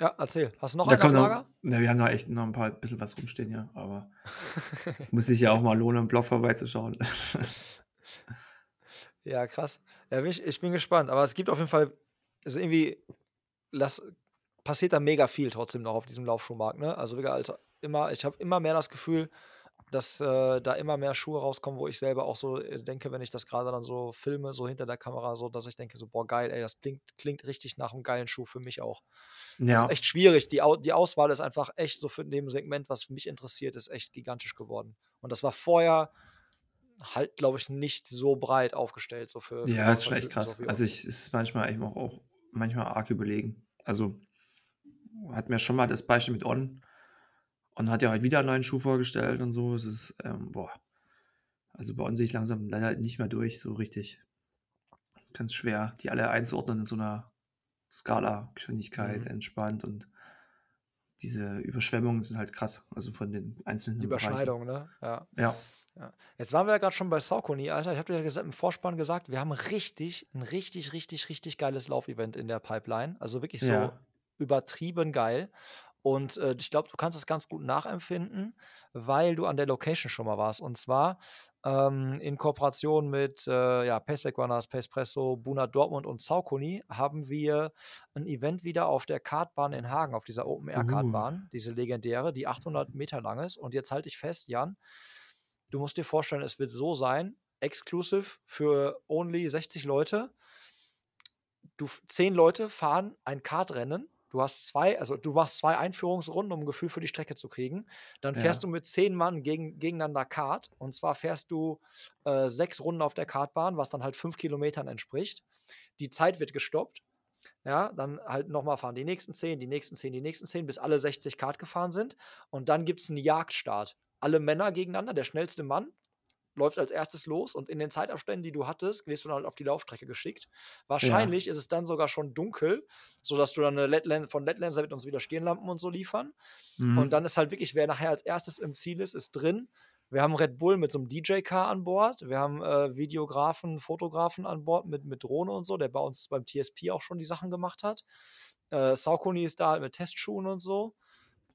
Ja, erzähl. Hast du noch Da kommt noch Lager? ne, wir haben da echt noch 'n paar bisschen was rumstehen, ja, aber (laughs) muss sich ja auch mal lohnen, im Blog vorbeizuschauen. Ja, krass. Ja, ich ich bin gespannt, aber es gibt auf jeden Fall also, irgendwie lass passiert da mega viel trotzdem noch auf diesem Laufschuhmarkt, ne? Also, als immer ich habe immer mehr das Gefühl, dass, äh, da immer mehr Schuhe rauskommen, wo ich selber auch so, äh, denke, wenn ich das grade dann so filme, so hinter der Kamera, so, dass ich denke so: „Boah, geil, ey, das klingt klingt richtig nach 'm geilen Schuh für mich auch.“ Das ist Ja. echt schwierig. Die Au die Auswahl ist einfach echt so für dem Segment, was mich interessiert, ist echt gigantisch geworden. Und das war vorher halt, glaube ich, nicht so breit aufgestellt, so für für Ja, ist schon echt krass. Also, ich ist manchmal eben auch auch manchmal arg überlegen. Also, hatten wir schon mal das Beispiel mit On. On hat ja heute wieder 'n neuen Schuh vorgestellt und so. Es ist, ähm, boah also, bei On sehe ich langsam leider nicht mehr durch so richtig. Ganz schwer, die alle einzuordnen in so 'ner Skala, Geschwindigkeit, Mhm. entspannt und diese Überschwemmungen sind halt krass, also, von den einzelnen Die Bereichen. Überschneidung, ne? Ja. Ja. Ja. Jetzt waren wir ja grad schon bei Saucony, Alter. Ich habe dir ja im Vorspann gesagt, wir haben richtig 'n richtig, richtig, richtig geiles Laufevent in der Pipeline. Also, wirklich so Ja. übertrieben geil. Und, äh, ich glaube, du kannst es ganz gut nachempfinden, weil du an der Location schon mal warst. Und zwar, ähm, in Kooperation mit, äh, ja, Paceback Runners, Pacepresso, Buna Dortmund und Saucony haben wir 'n Event wieder auf der Kartbahn in Hagen, auf dieser Uh. Open-Air-Kartbahn, diese legendäre, die 800 Meter lang ist. Und jetzt halte dich fest, Jan, du musst dir vorstellen, es wird so sein, exclusive für only 60 Leute. Du 10 Leute fahren ein Kartrennen Du hast zwei, also du machst zwei Einführungsrunden, um ein Gefühl für die Strecke zu kriegen. Dann fährst Ja. du mit zehn Mann gegen, gegeneinander Kart. Und zwar fährst du äh, sechs Runden auf der Kartbahn, was dann halt fünf Kilometern entspricht. Die Zeit wird gestoppt. Ja, dann halt nochmal fahren die nächsten 10, die nächsten 10, die nächsten 10, bis alle 60 Kart gefahren sind. Und dann gibt es einen Jagdstart. Alle Männer gegeneinander, der schnellste Mann läuft als erstes los und in den Zeitabständen, die du hattest, wirst du dann halt auf die Laufstrecke geschickt. Ja. Wahrscheinlich ist es dann sogar schon dunkel, sodass du dann eine Letland von Letlands wird uns wieder Stirnlampen und so liefern. Und Mhm. dann ist halt wirklich, wer nachher als erstes im Ziel ist, ist drin. Wir haben Red Bull mit so einem DJ-Car an Bord. Wir haben äh, Videografen, Fotografen an Bord mit, mit Drohne und so, der bei uns beim TSP auch schon die Sachen gemacht hat. Äh, Saucony ist da halt mit Testschuhen und so.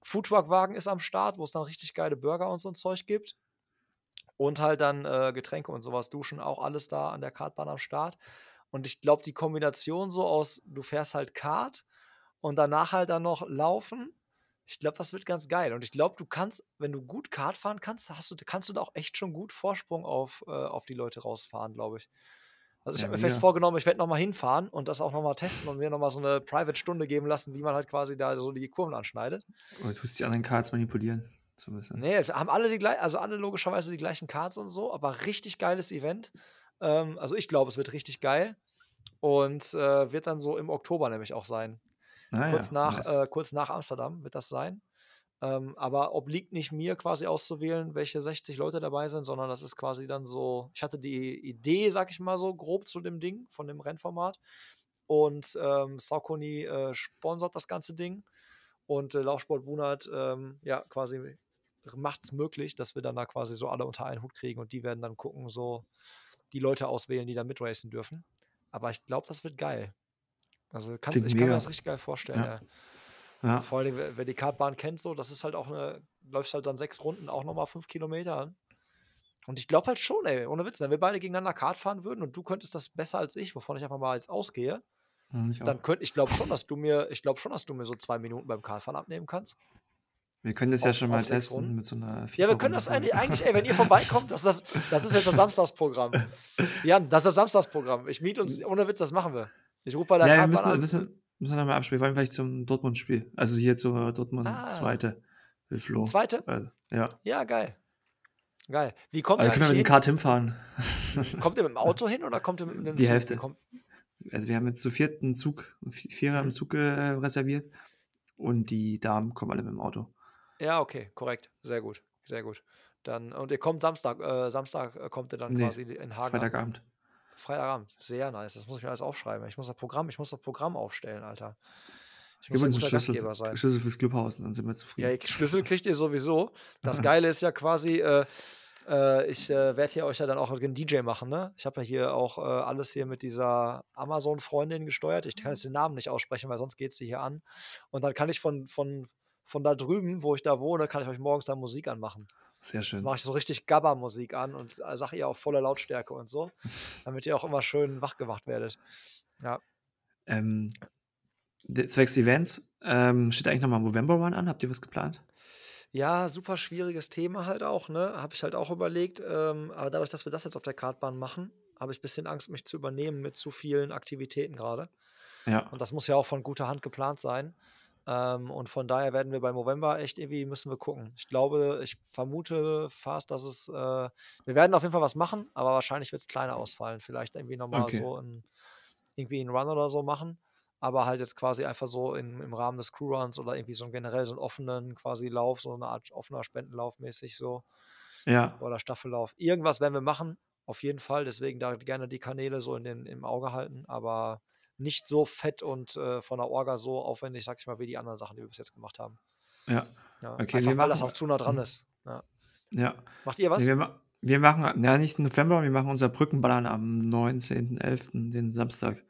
Foodtruck-Wagen ist am Start, wo es dann richtig geile Burger und so ein Zeug gibt. Und halt dann äh, Getränke und sowas, Duschen, auch alles da an der Kartbahn am Start. Und ich glaube, die Kombination so aus, du fährst halt Kart und danach halt dann noch laufen. Ich glaube, das wird ganz geil. Und ich glaube, du kannst, wenn du gut Kart fahren kannst, hast du, kannst du da auch echt schon gut Vorsprung auf, äh, auf die Leute rausfahren, glaube ich. Also ich Ja, habe mir fest mega. vorgenommen, ich werde nochmal hinfahren und das auch nochmal testen und mir nochmal so eine Private-Stunde geben lassen, wie man halt quasi da so die Kurven anschneidet. Oder tust die anderen Cards manipulieren, so. Nee, haben alle die gleichen, also alle logischerweise die gleichen Cards und so, aber richtig geiles Event. Ähm, also ich glaube, es wird richtig geil. Und äh, wird dann so im Oktober nämlich auch sein. Ah Kurz, ja, nach, nice. äh, kurz nach Amsterdam wird das sein. Ähm, aber obliegt nicht mir quasi auszuwählen, welche 60 Leute dabei sind, sondern das ist quasi dann so, ich hatte die Idee, sag ich mal so, grob zu dem Ding, von dem Rennformat. Und ähm, Saucony äh, sponsert das ganze Ding. Und äh, Laufsport Bunert, ähm, ja, quasi macht es möglich, dass wir dann da quasi so alle unter einen Hut kriegen und die werden dann gucken, so die Leute auswählen, die da mitracen dürfen. Aber ich glaube, das wird geil. Also kannst, ich kann mir mega. das richtig geil vorstellen. Ja. Ja. Ja. Vor allem, wer, wer die Kartbahn kennt, so, das ist halt auch eine, läufst halt dann sechs Runden, auch nochmal fünf Kilometer an. Und ich glaube halt schon, ey, ohne Witz, wenn wir beide gegeneinander Kart fahren würden und du könntest das besser als ich, wovon ich einfach mal jetzt ausgehe, ich dann könnte ich glaube schon, dass du mir, ich glaube schon, dass du mir so zwei Minuten beim Kartfahren abnehmen kannst. Wir können das ja Auf, schon mal testen Runden. mit so einer Ja, wir können das eigentlich, eigentlich, ey, wenn ihr vorbeikommt, das, ist das, das ist jetzt das Samstagsprogramm. (laughs) Jan, das ist das Samstagsprogramm. Ich miete uns, ohne Witz, das machen wir. Ich rufe bei der Ja, wir müssen, an. müssen, müssen wir mal abspielen. Wir wollen vielleicht zum Dortmund-Spiel. Also hier zur Dortmund Ah, zweite mit Flo. zweite? Also, ja. Ja, geil. Geil. Wie kommt Aber ihr wir können eigentlich mit dem Kart hinfahren. hin? (laughs) Kommt ihr mit dem Auto hin oder kommt ihr mit dem Die Zug? Hälfte. Kommt, Also wir haben jetzt zu viert einen Zug, Vi- Vierer im Mhm. Zug äh, reserviert. Und die Damen kommen alle mit dem Auto. ja, okay, korrekt. Sehr gut. Sehr gut. Dann, und ihr kommt Samstag, äh, Samstag äh, kommt ihr dann Nee, quasi in Hagen an. Freitagabend. Sehr nice. Das muss ich mir alles aufschreiben. Ich muss das Programm, ich muss das Programm aufstellen, Alter. Ich Gib muss ein uns einen guter Schlüssel, sein. Schlüssel fürs Clubhaus dann sind wir Ja, zufrieden. ihr- Schlüssel kriegt ihr sowieso. Das (laughs) Geile ist ja quasi, äh, äh, ich äh, werde hier euch ja dann auch einen DJ machen, ne? Ich habe ja hier auch äh, alles hier mit dieser Amazon-Freundin gesteuert. Ich kann jetzt den Namen nicht aussprechen, weil sonst geht sie hier an. Und dann kann ich von, von, von da drüben, wo ich da wohne, kann ich euch morgens da Musik anmachen. Sehr schön. Mache ich so richtig Gabba-Musik an und äh, sage ihr auf voller Lautstärke und so, damit ihr auch immer schön wach gemacht werdet. Ja. Ähm, zwecks Events, ähm, steht eigentlich nochmal November One an? Habt ihr was geplant? Ja, super schwieriges Thema halt auch, ne? Habe ich halt auch überlegt. Ähm, aber dadurch, dass wir das jetzt auf der Kartbahn machen, habe ich ein bisschen Angst, mich zu übernehmen mit zu vielen Aktivitäten gerade. Ja. Und das muss ja auch von guter Hand geplant sein. Ähm, und von daher werden wir bei November echt irgendwie, müssen wir gucken. Ich glaube, ich vermute fast, dass es, äh, wir werden auf jeden Fall was machen, aber wahrscheinlich wird es kleiner ausfallen. Vielleicht irgendwie nochmal Okay. so ein, irgendwie einen Run oder so machen. Aber halt jetzt quasi einfach so in, im Rahmen des Crewruns oder irgendwie so einen generell so einen offenen quasi Lauf, so eine Art offener Spendenlauf mäßig so Ja. oder Staffellauf. Irgendwas werden wir machen, auf jeden Fall. Deswegen da gerne die Kanäle so in den, im Auge halten, aber nicht so fett und äh, von der Orga so aufwendig, sag ich mal, wie die anderen Sachen, die wir bis jetzt gemacht haben. Ja. Ja, Okay, einfach wir weil das auch zu nah dran Mhm. ist. Ja. Ja. Macht ihr was? Nee, wir, ma- wir machen, ja, nicht im November, wir machen unser Brückenballern am 19.11., den Samstag.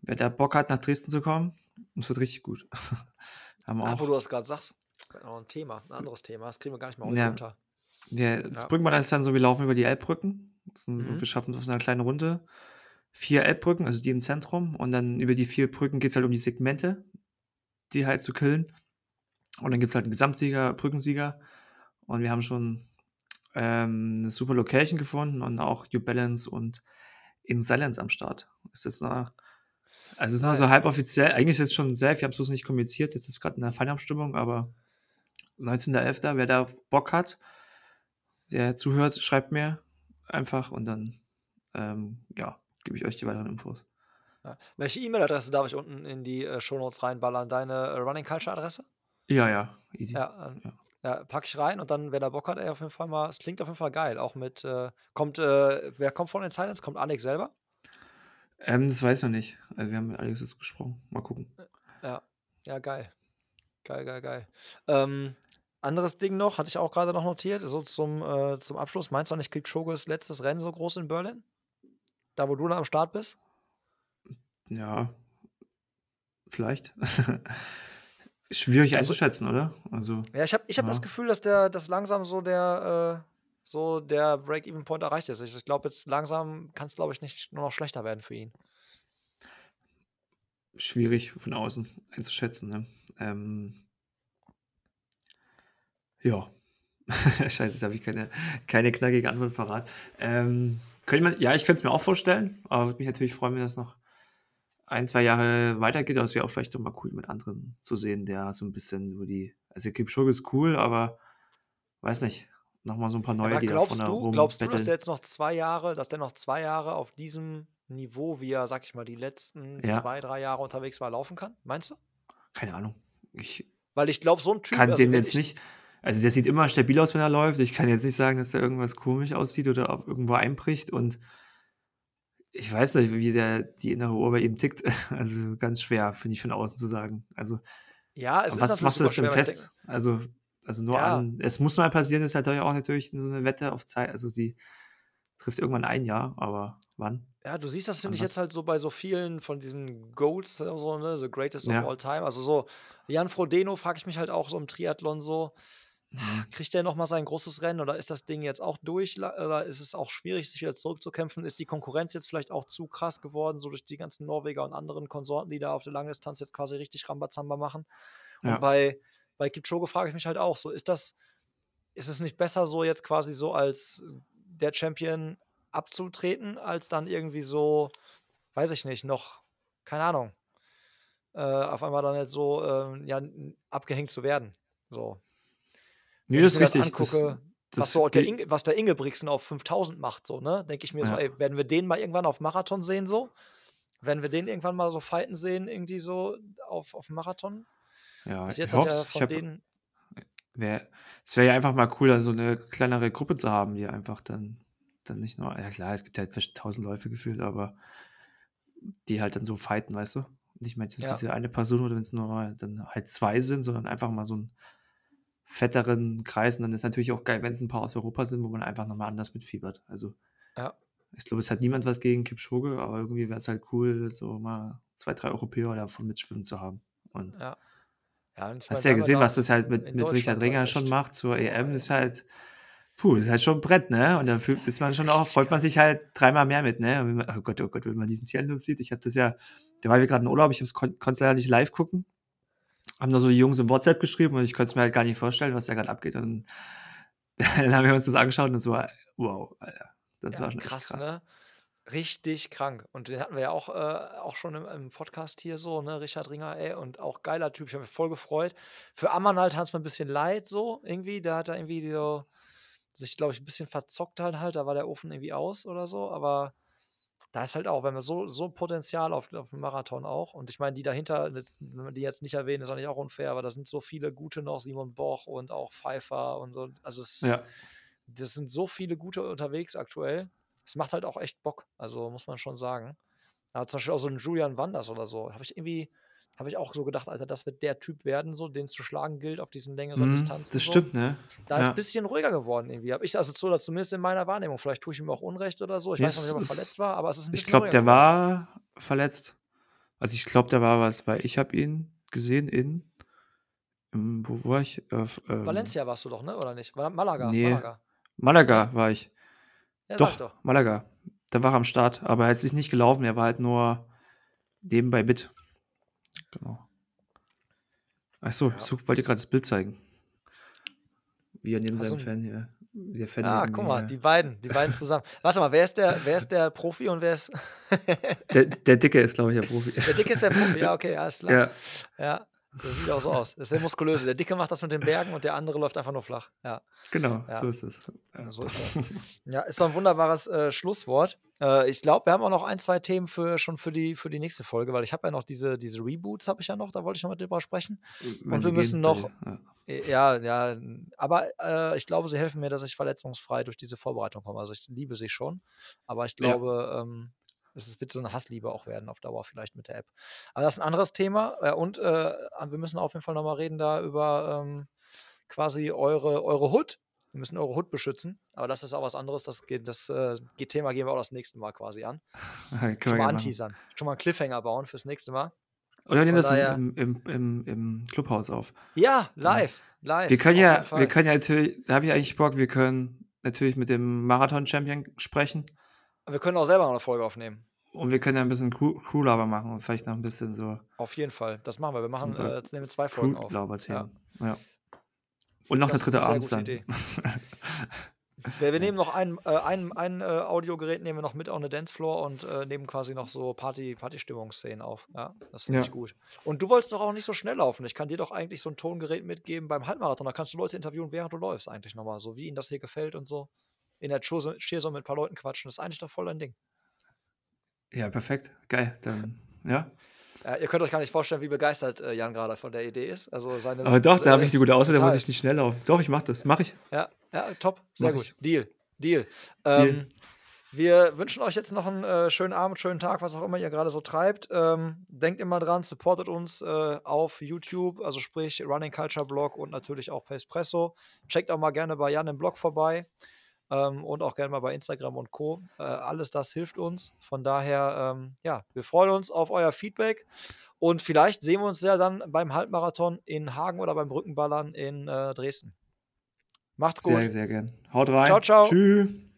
Wer da Bock hat, nach Dresden zu kommen, das wird richtig gut. (laughs) Haben wir ah, wo auch. du das gerade sagst, noch ein Thema, ein anderes Thema. Das kriegen wir gar nicht mal heute Ja. unter. Der, das Ja. Brückenballern ist dann so, wir laufen über die Elbbrücken. Sind, Mhm. Wir schaffen auf so einer kleinen Runde vier Elbbrücken, also die im Zentrum. Und dann über die vier Brücken geht es halt um die Segmente, die halt zu killen. Und dann gibt es halt einen Gesamtsieger, Brückensieger. Und wir haben schon ähm, eine super Location gefunden und auch New Balance und In Silence am Start. Ist jetzt eine, Also es ist nur so Nice. halboffiziell. Eigentlich ist es schon safe, ich habe es nicht kommuniziert. Jetzt ist gerade in der Feinabstimmung, aber 19.11., wer da Bock hat, der zuhört, schreibt mir einfach und dann, ähm, ja, gebe ich euch die weiteren Infos. Ja. Welche E-Mail-Adresse darf ich unten in die äh, Shownotes reinballern? Deine äh, Running Culture Adresse? Ja, ja, easy. Ja, ähm, Ja. ja, packe ich rein und dann, wer da Bock hat, ey, auf jeden Fall mal, es klingt auf jeden Fall geil. Auch mit, äh, kommt, äh, wer kommt von den Silence? Kommt Alex selber? Ähm, das weiß ich noch nicht. Also wir haben mit Alex jetzt gesprochen. Mal gucken. Ja, ja, geil. Geil, geil, geil. Ähm, anderes Ding noch, hatte ich auch gerade noch notiert, so zum, äh, zum Abschluss. Meinst du auch nicht, Kipchoges letztes Rennen so groß in Berlin? Da, wo du dann am Start bist? Ja, vielleicht. (laughs) Schwierig Also, einzuschätzen, oder? Also, ja, ich habe ich hab das ja. Gefühl, dass der, dass langsam so der, äh, so der Break-Even-Point erreicht ist. Ich, ich glaube, jetzt langsam kann es, glaube ich, nicht nur noch schlechter werden für ihn. Schwierig von außen einzuschätzen, ne? Ähm, ja. (laughs) Scheiße, jetzt habe ich keine, keine knackige Antwort parat. Ähm, könnte man, ja, ich könnte es mir auch vorstellen, aber würde mich natürlich freuen, wenn das noch ein, zwei Jahre weitergeht. Aber es wäre auch vielleicht doch mal cool, mit anderen zu sehen, der so ein bisschen über die. Also Kipchoge ist cool, aber weiß nicht, nochmal so ein paar neue, Aber die da glaubst vorne du, glaubst du, dass der jetzt noch zwei Jahre, dass der noch zwei Jahre auf diesem Niveau, wie er, sag ich mal, die letzten Ja, zwei, drei Jahre unterwegs war, laufen kann? Meinst du? keine Ahnung. Ich Weil ich glaube, so ein Typ, kann also den jetzt ich, nicht. Also der sieht immer stabil aus, wenn er läuft. Ich kann jetzt nicht sagen, dass er irgendwas komisch aussieht oder irgendwo einbricht. Und ich weiß nicht, wie der die innere Uhr bei ihm tickt. (laughs) Also ganz schwer, finde ich von außen zu sagen. Also, ja, es was machst du das denn fest? Also, also nur ja, an, es muss mal passieren, ist halt auch natürlich so eine Wette auf Zeit. Also die trifft irgendwann ein Jahr, aber wann? ja, du siehst das, finde ich, jetzt halt so bei so vielen von diesen Goats, äh, so, ne, the greatest of Ja. all time. Also so, Jan Frodeno frage ich mich halt auch so im Triathlon so. Kriegt der nochmal sein großes Rennen oder ist das Ding jetzt auch durch oder ist es auch schwierig, sich wieder zurückzukämpfen? Ist die Konkurrenz jetzt vielleicht auch zu krass geworden, so durch die ganzen Norweger und anderen Konsorten, die da auf der Langdistanz jetzt quasi richtig Rambazamba machen? Und Ja. bei, bei Kipchoge frage ich mich halt auch so, ist das, ist es nicht besser so jetzt quasi so als der Champion abzutreten, als dann irgendwie so, weiß ich nicht, noch, keine Ahnung, äh, auf einmal dann jetzt so ähm, ja, abgehängt zu werden. So. Nee, Wenn ich das ist das richtig. Das, angucke, was das so der. Inge, was der Ingebrigtsen auf 5000 macht, so, ne, denke ich mir so, Ja. ey, werden wir den mal irgendwann auf Marathon sehen, so? Werden wir den irgendwann mal so fighten sehen, irgendwie so auf, auf Marathon? Ja, Bis ich jetzt hat hoffe er es. Ich von denen, Wär, es wäre ja einfach mal cool, so eine kleinere Gruppe zu haben, die einfach dann, dann nicht nur, ja klar, es gibt halt vielleicht tausend Läufe gefühlt, aber die halt dann so fighten, weißt du? Nicht mehr ja, diese eine Person oder wenn es nur dann halt zwei sind, sondern einfach mal so einen fetteren Kreis. Und dann ist natürlich auch geil, wenn es ein paar aus Europa sind, wo man einfach nochmal anders mitfiebert. Also ja. ich glaube, es hat niemand was gegen Kipchoge, aber irgendwie wäre es halt cool, so mal zwei, drei Europäer davon mitschwimmen zu haben. Und Ja. Ja, und Hast meine, ja ja gesehen, was das halt mit, mit Richard Ringer halt schon macht zur EM, ist halt, puh, ist halt schon ein Brett, ne? Und dann fühlt, ist man schon auch, freut man sich halt dreimal mehr mit, ne? Man, oh Gott, oh Gott, wenn man diesen Cielo sieht, ich habe das ja, da war wir gerade in Urlaub, ich kon konnte es leider nicht live gucken, haben da so die Jungs im WhatsApp geschrieben und ich konnte es mir halt gar nicht vorstellen, was da gerade abgeht. Und (laughs) dann haben wir uns das angeschaut und so, wow, Alter, das Ja, war schon krass, krass. ne? Richtig krank. Und den hatten wir ja auch, äh, auch schon im, im Podcast hier so, ne? Richard Ringer, ey, und auch geiler Typ. Ich habe mich voll gefreut. Für Ammann halt hat es mir ein bisschen leid, so irgendwie. Der hat da irgendwie so, sich, glaube ich, ein bisschen verzockt halt halt. Da war der Ofen irgendwie aus oder so. Aber da ist halt auch, wenn wir so, so Potenzial auf, auf dem Marathon auch. Und ich meine, die dahinter, jetzt, wenn man die jetzt nicht erwähnen, ist auch nicht auch unfair, aber da sind so viele gute noch, Simon Boch und auch Pfeiffer und so. Also es Ja, das sind so viele gute unterwegs aktuell. Es macht halt auch echt Bock, also muss man schon sagen. Ja, zum Beispiel auch so ein Julian Wanders oder so. Habe ich irgendwie, habe ich auch so gedacht, Alter, das wird der Typ werden, so, den es zu schlagen gilt auf diesen längeren mhm, Distanzen das so. stimmt, ne? Da ist ein Ja. bisschen ruhiger geworden irgendwie. Habe ich also so, zumindest in meiner Wahrnehmung. Vielleicht tue ich ihm auch Unrecht oder so. Ich Nee, weiß noch nicht, ob er verletzt war, aber es ist ein ich bisschen glaube, ruhiger der geworden. war verletzt. Also ich glaube, der war was, weil ich habe ihn gesehen in, wo war ich? Auf, ähm, Valencia warst du doch, ne? Oder nicht? Mal- Malaga, nee, Malaga. Ja, Malaga war ich. ja, ich Doch, doch. Malaga. Da war er am Start, aber er ist sich nicht gelaufen, er war halt nur nebenbei mit. Genau. Achso, ich Ja. such, wollte gerade das Bild zeigen. Wie er neben seinem ein, Fan hier Wir finden Ah, guck mal, äh, die beiden, die beiden zusammen. (laughs) Warte mal, wer ist der, wer ist der Profi und wer ist. der, der Dicke ist, glaube ich, der Profi. Der Dicke ist der Profi, (laughs) ja, okay, alles klar. ja, Ja, das sieht auch so aus. Das ist der Muskulöse. Der Dicke macht das mit den Bergen und der andere läuft einfach nur flach. Ja, genau, Ja. so ist es. Ja. so ist das. Ja, ist doch ein wunderbares äh, Schlusswort. Äh, ich glaube, wir haben auch noch ein, zwei Themen für, schon für die, für die nächste Folge, weil ich habe ja noch diese, diese Reboots, habe ich ja noch, da wollte ich noch mit drüber sprechen. Wenn Und wir müssen noch- dir, ja. Äh, Ja, ja, aber äh, ich glaube, sie helfen mir, dass ich verletzungsfrei durch diese Vorbereitung komme. Also ich liebe sie schon, aber ich glaube, ähm, es ist- wird so eine Hassliebe auch werden auf Dauer vielleicht mit der App. Aber das ist ein anderes Thema äh, und äh, wir müssen auf jeden Fall nochmal reden da über ähm, quasi eure, eure Hood. Wir müssen eure Hood beschützen, aber das ist auch was anderes. Das, geht, das äh, Thema gehen wir auch das nächste Mal quasi an. (laughs) Wir Schon mal anteasern. Schon mal einen Cliffhanger bauen fürs nächste Mal. Oder wir nehmen Von das im, im, im, im Clubhaus auf. Ja, live. Live. Wir können ja, wir können ja natürlich, da habe ich eigentlich Bock, wir können natürlich mit dem Marathon-Champion sprechen wir können auch selber noch eine Folge aufnehmen. und wir können ja ein bisschen Crew- Crew-Laber machen und vielleicht noch ein bisschen so Auf jeden Fall. Das machen wir. Wir machen äh, jetzt nehmen wir zwei Folgen auf. Crew-Laber-Themen. Ja. Und noch Das eine dritte gute dann. Idee. (laughs) Wir, wir nehmen noch ein, äh, ein, ein äh, Audiogerät, nehmen wir noch mit auf eine Dancefloor und äh, nehmen quasi noch so Party, Party-Stimmungsszenen auf. Ja, das finde Ja. ich gut. Und du wolltest doch auch nicht so schnell laufen. Ich kann dir doch eigentlich so ein Tongerät mitgeben beim Halbmarathon. Da kannst du Leute interviewen, während du läufst, eigentlich nochmal. So wie ihnen das hier gefällt und so. In der Cheerso mit ein paar Leuten quatschen. Das ist eigentlich doch voll dein Ding. Ja, perfekt. Geil. Dann, ja. Ja, ihr könnt euch gar nicht vorstellen, wie begeistert äh, Jan gerade von der Idee ist. Also seine, Aber doch, da habe ich die ist gute Auswahl, da muss ich nicht schnell laufen. Doch, ich mach das. Mach ich. Ja, ja, top. Sehr Mach gut. ich. Deal. Deal. Deal. Ähm, wir wünschen euch jetzt noch einen äh, schönen Abend, schönen Tag, was auch immer ihr gerade so treibt. Ähm, denkt immer dran, supportet uns äh, auf YouTube, also sprich Running Culture Blog und natürlich auch Pacepresso. Checkt auch mal gerne bei Jan im Blog vorbei ähm, und auch gerne mal bei Instagram und Co. Äh, alles das hilft uns. Von daher, ähm, ja, wir freuen uns auf euer Feedback und vielleicht sehen wir uns ja dann beim Halbmarathon in Hagen oder beim Brückenballern in äh, Dresden. Macht's gut. Sehr, sehr gern. Haut rein. Ciao, ciao. Tschüss.